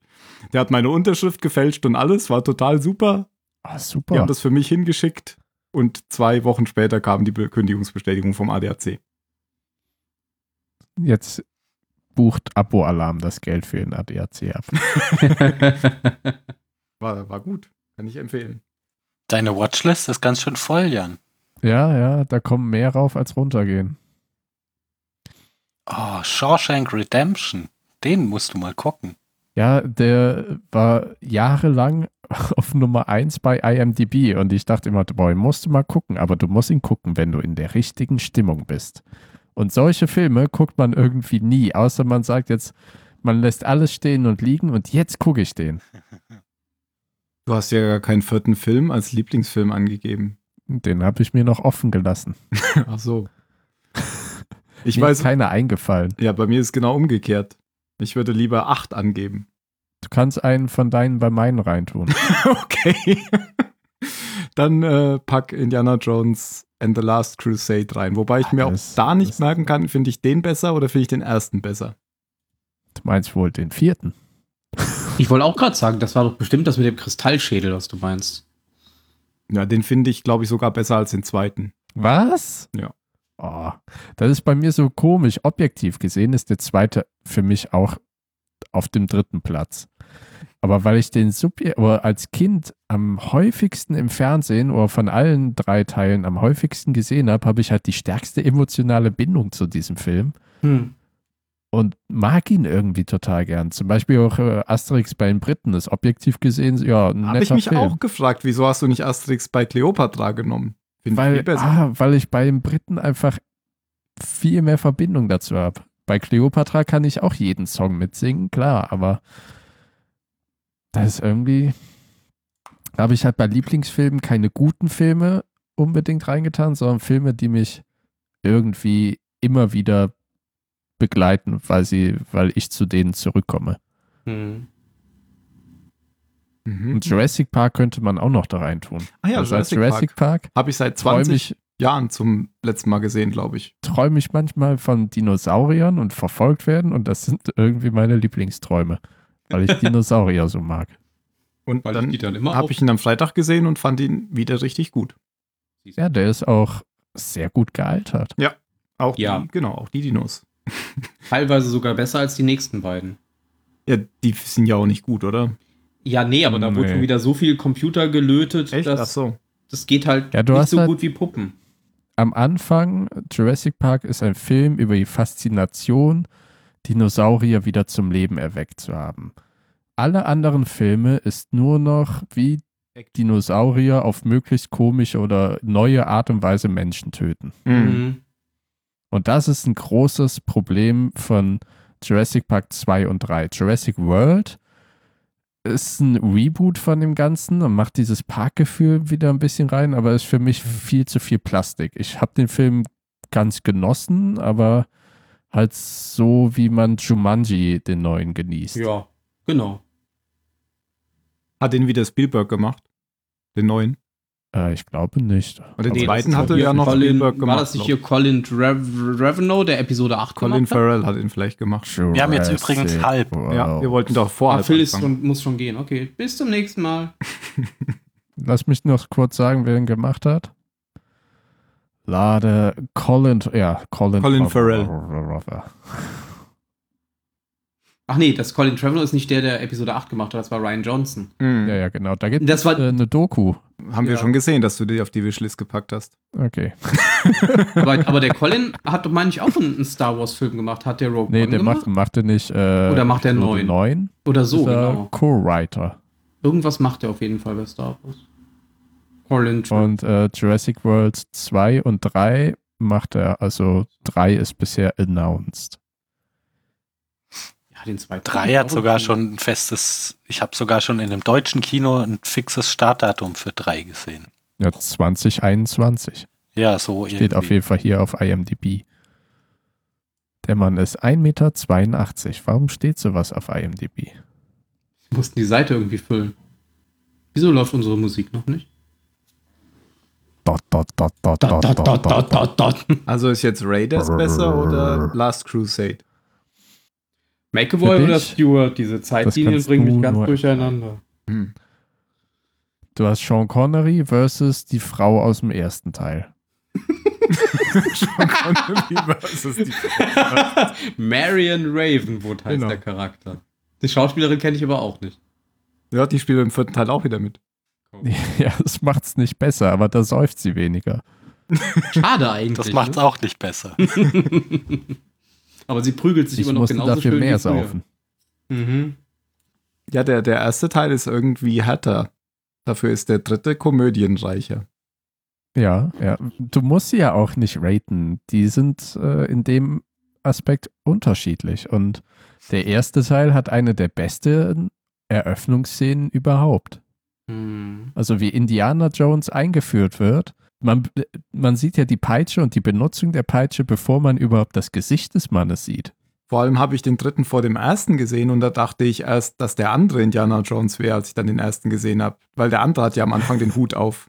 Speaker 2: Der hat meine Unterschrift gefälscht und alles, war total super.
Speaker 3: Ah,
Speaker 2: Die
Speaker 3: super.
Speaker 2: haben das für mich hingeschickt und zwei Wochen später kam die Be- Kündigungsbestätigung vom ADAC.
Speaker 3: Jetzt bucht Abo-Alarm das Geld für den ADAC ab.
Speaker 2: War, war gut, kann ich empfehlen.
Speaker 4: Deine Watchlist ist ganz schön voll, Jan.
Speaker 3: ja, ja, da kommen mehr rauf als runtergehen.
Speaker 4: Oh, Shawshank Redemption. Den musst du mal gucken.
Speaker 3: Ja, der war jahrelang auf Nummer 1 bei IMDb und ich dachte immer, boah, musst du mal gucken, aber du musst ihn gucken, wenn du in der richtigen Stimmung bist. Und solche Filme guckt man irgendwie nie, außer man sagt jetzt, man lässt alles stehen und liegen und jetzt gucke ich den.
Speaker 2: Du hast ja gar keinen vierten Film als Lieblingsfilm angegeben.
Speaker 3: Den habe ich mir noch offen gelassen.
Speaker 2: Ach so. Ich
Speaker 3: Mir ist
Speaker 2: weiß,
Speaker 3: keiner eingefallen.
Speaker 2: ja, bei mir ist genau umgekehrt. Ich würde lieber acht angeben.
Speaker 3: Du kannst einen von deinen bei meinen reintun.
Speaker 2: okay. Dann äh, pack Indiana Jones and the Last Crusade rein. Wobei ich mir auch da nicht merken kann, finde ich den besser oder finde ich den ersten besser.
Speaker 3: Du meinst wohl den vierten?
Speaker 1: Ich wollte auch gerade sagen, das war doch bestimmt das mit dem Kristallschädel, was du meinst.
Speaker 2: Ja, den finde ich, glaube ich, sogar besser als den zweiten.
Speaker 3: Was?
Speaker 2: Ja.
Speaker 3: Oh, das ist bei mir so komisch. Objektiv gesehen ist der zweite für mich auch auf dem dritten Platz. Aber weil ich den Subje oder als Kind am häufigsten im Fernsehen oder von allen drei Teilen am häufigsten gesehen habe, habe ich halt die stärkste emotionale Bindung zu diesem Film
Speaker 1: Hm.
Speaker 3: Und mag ihn irgendwie total gern. Zum Beispiel auch äh, Asterix bei den Briten ist objektiv gesehen, ja, ein
Speaker 2: Habe ich mich
Speaker 3: Film.
Speaker 2: auch gefragt, wieso hast du nicht Asterix bei Cleopatra genommen? Finde ich
Speaker 3: Weil,
Speaker 2: besser.
Speaker 3: ah, weil ich bei den Briten einfach viel mehr Verbindung dazu habe. Bei Cleopatra kann ich auch jeden Song mitsingen, klar, aber das ist irgendwie, da habe ich halt bei Lieblingsfilmen keine guten Filme unbedingt reingetan, sondern Filme, die mich irgendwie immer wieder begleiten, weil sie, weil ich zu denen zurückkomme.
Speaker 1: Hm.
Speaker 2: Mhm.
Speaker 3: Und Jurassic Park könnte man auch noch da reintun.
Speaker 2: Ah ja,
Speaker 3: also als
Speaker 2: Jurassic
Speaker 3: Jurassic Park,
Speaker 2: Habe ich seit
Speaker 3: träume
Speaker 2: 20
Speaker 3: ich,
Speaker 2: Jahren zum letzten Mal gesehen, glaube ich.
Speaker 3: träume ich manchmal von Dinosauriern und verfolgt werden und das sind irgendwie meine Lieblingsträume, weil ich Dinosaurier so mag.
Speaker 2: Und
Speaker 1: Weil
Speaker 2: dann
Speaker 1: ich die dann immer
Speaker 2: habe ich ihn am Freitag gesehen und fand ihn wieder richtig gut.
Speaker 3: Ja, der ist auch sehr gut gealtert.
Speaker 2: Auch
Speaker 1: Ja.
Speaker 2: die, genau, auch die Dinos.
Speaker 1: Teilweise sogar besser als die nächsten beiden.
Speaker 2: Ja, die sind ja auch nicht gut, oder?
Speaker 1: Ja, nee, aber da
Speaker 3: Nee.
Speaker 1: wurde schon wieder so viel Computer gelötet,
Speaker 2: Echt? Ach
Speaker 1: dass
Speaker 2: so.
Speaker 1: das geht halt
Speaker 3: Ja, du
Speaker 1: nicht
Speaker 3: hast
Speaker 1: so
Speaker 3: halt-
Speaker 1: gut wie Puppen.
Speaker 3: Am Anfang, Jurassic Park ist ein Film über die Faszination, Dinosaurier wieder zum Leben erweckt zu haben. Alle anderen Filme ist nur noch wie Dinosaurier auf möglichst komische oder neue Art und Weise Menschen töten.
Speaker 2: Mhm.
Speaker 3: Und das ist ein großes Problem von Jurassic Park 2 und 3. Jurassic World ist ein Reboot von dem Ganzen und macht dieses Parkgefühl wieder ein bisschen rein, aber ist für mich viel zu viel Plastik. Ich habe den Film ganz genossen, aber halt so, wie man Jumanji den neuen genießt.
Speaker 1: Ja, genau.
Speaker 2: Hat den wieder Spielberg gemacht? Den neuen?
Speaker 3: Äh, ich glaube nicht.
Speaker 2: Und den
Speaker 1: Nee,
Speaker 2: zweiten hatte ja noch
Speaker 1: Colin,
Speaker 2: Spielberg gemacht.
Speaker 1: War das nicht hier Colin Rev Revenue, der Episode 8
Speaker 2: ich. Colin
Speaker 1: gemacht hat?
Speaker 2: Farrell hat ihn vielleicht gemacht.
Speaker 4: Wir haben jetzt übrigens halb.
Speaker 2: Ja, wir wollten doch vorher
Speaker 1: Phil ist und muss schon gehen. Okay, bis zum nächsten Mal.
Speaker 3: Lass mich noch kurz sagen, wer ihn gemacht hat. Lade Colin, ja, Colin,
Speaker 2: Colin Farrell.
Speaker 1: Ach nee, das Colin Trevorrow ist nicht der, der Episode 8 gemacht hat, das war Ryan Johnson.
Speaker 2: Hm.
Speaker 3: Ja, ja, genau. Da gibt es äh, eine Doku.
Speaker 2: Haben wir
Speaker 1: Ja.
Speaker 2: schon gesehen, dass du die auf die Wishlist gepackt hast.
Speaker 3: Okay.
Speaker 1: Aber, aber der Colin hat doch, meine ich, auch einen Star Wars-Film gemacht. Hat der Rogue
Speaker 3: Nee,
Speaker 1: One
Speaker 3: der
Speaker 1: gemacht?
Speaker 3: macht, macht er nicht. Äh,
Speaker 1: Oder macht er neun?
Speaker 3: 9?
Speaker 1: Oder so, genau.
Speaker 3: Co-Writer.
Speaker 1: Irgendwas macht er auf jeden Fall bei Star Wars. Colin.
Speaker 3: Und äh, Jurassic World 2 und 3 macht er, also 3 ist bisher announced.
Speaker 1: Ja, den zweiten.
Speaker 4: Drei hat sogar schon ein festes, ich habe sogar schon in einem deutschen Kino ein fixes Startdatum für drei gesehen.
Speaker 3: Ja, 2021.
Speaker 4: Ja, so
Speaker 3: Steht auf jeden Fall hier auf IMDb. Der Mann ist 1,82 Meter. Warum steht sowas auf IMDb?
Speaker 1: Wir mussten die Seite irgendwie füllen. Wieso läuft unsere Musik noch nicht?
Speaker 3: Dot, dot, dot, dot, dot, dot, dot, dot.
Speaker 1: dot.
Speaker 2: Also ist jetzt Raiders besser oder Last Crusade?
Speaker 1: McAvoy oder? Stewart, diese Zeitlinien bringen mich ganz durcheinander.
Speaker 2: Hm.
Speaker 3: Du hast Sean Connery versus die Frau aus dem ersten Teil.
Speaker 2: versus die
Speaker 1: Marion Ravenwood heißt
Speaker 2: Genau.
Speaker 1: der Charakter. Die Schauspielerin kenne ich aber auch nicht.
Speaker 2: Ja, die spielt im vierten Teil auch wieder mit.
Speaker 3: Ja, das macht's nicht besser, aber da säuft sie weniger.
Speaker 1: Schade eigentlich.
Speaker 4: Das macht's
Speaker 1: ne?
Speaker 4: auch nicht besser.
Speaker 1: Aber sie prügelt sich
Speaker 3: Ich
Speaker 1: immer noch genauso
Speaker 3: dafür
Speaker 1: schön
Speaker 3: mehr
Speaker 1: wie früher.
Speaker 3: saufen.
Speaker 1: Mhm.
Speaker 2: Ja, der, der erste Teil ist irgendwie härter. Dafür ist der dritte komödienreicher.
Speaker 3: Ja, ja. Du musst sie ja auch nicht raten. Die sind äh, in dem Aspekt unterschiedlich. Und der erste Teil hat eine der besten Eröffnungsszenen überhaupt.
Speaker 1: Hm.
Speaker 3: Also wie Indiana Jones eingeführt wird. Man, man sieht ja die Peitsche und die Benutzung der Peitsche, bevor man überhaupt das Gesicht des Mannes sieht.
Speaker 2: Vor allem habe ich den dritten vor dem ersten gesehen und da dachte ich erst, dass der andere Indiana Jones wäre, als ich dann den ersten gesehen habe. Weil der andere hat ja am Anfang den Hut auf.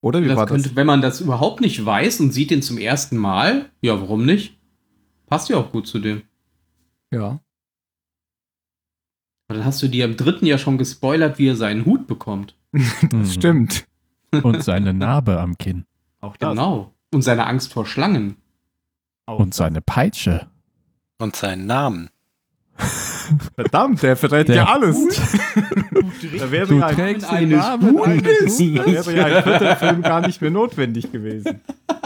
Speaker 2: Oder wie
Speaker 1: Das
Speaker 2: war
Speaker 1: könnte,
Speaker 2: das?
Speaker 1: wenn man das überhaupt nicht weiß und sieht den zum ersten Mal, ja, warum nicht? Passt ja auch gut zu dem.
Speaker 2: Ja.
Speaker 1: Aber dann hast du dir im dritten ja schon gespoilert, wie er seinen Hut bekommt.
Speaker 2: Das
Speaker 3: Mhm.
Speaker 2: stimmt.
Speaker 3: Und seine Narbe am Kinn.
Speaker 2: Auch
Speaker 1: Genau. Und seine Angst vor Schlangen.
Speaker 3: Und seine Peitsche.
Speaker 4: Und seinen Namen.
Speaker 2: Verdammt, der verrät ja alles. da wäre
Speaker 3: Du
Speaker 2: ja ein,
Speaker 3: trägst
Speaker 1: eines
Speaker 3: Namen eines
Speaker 2: da wäre ja ein vierter Film gar nicht mehr notwendig gewesen.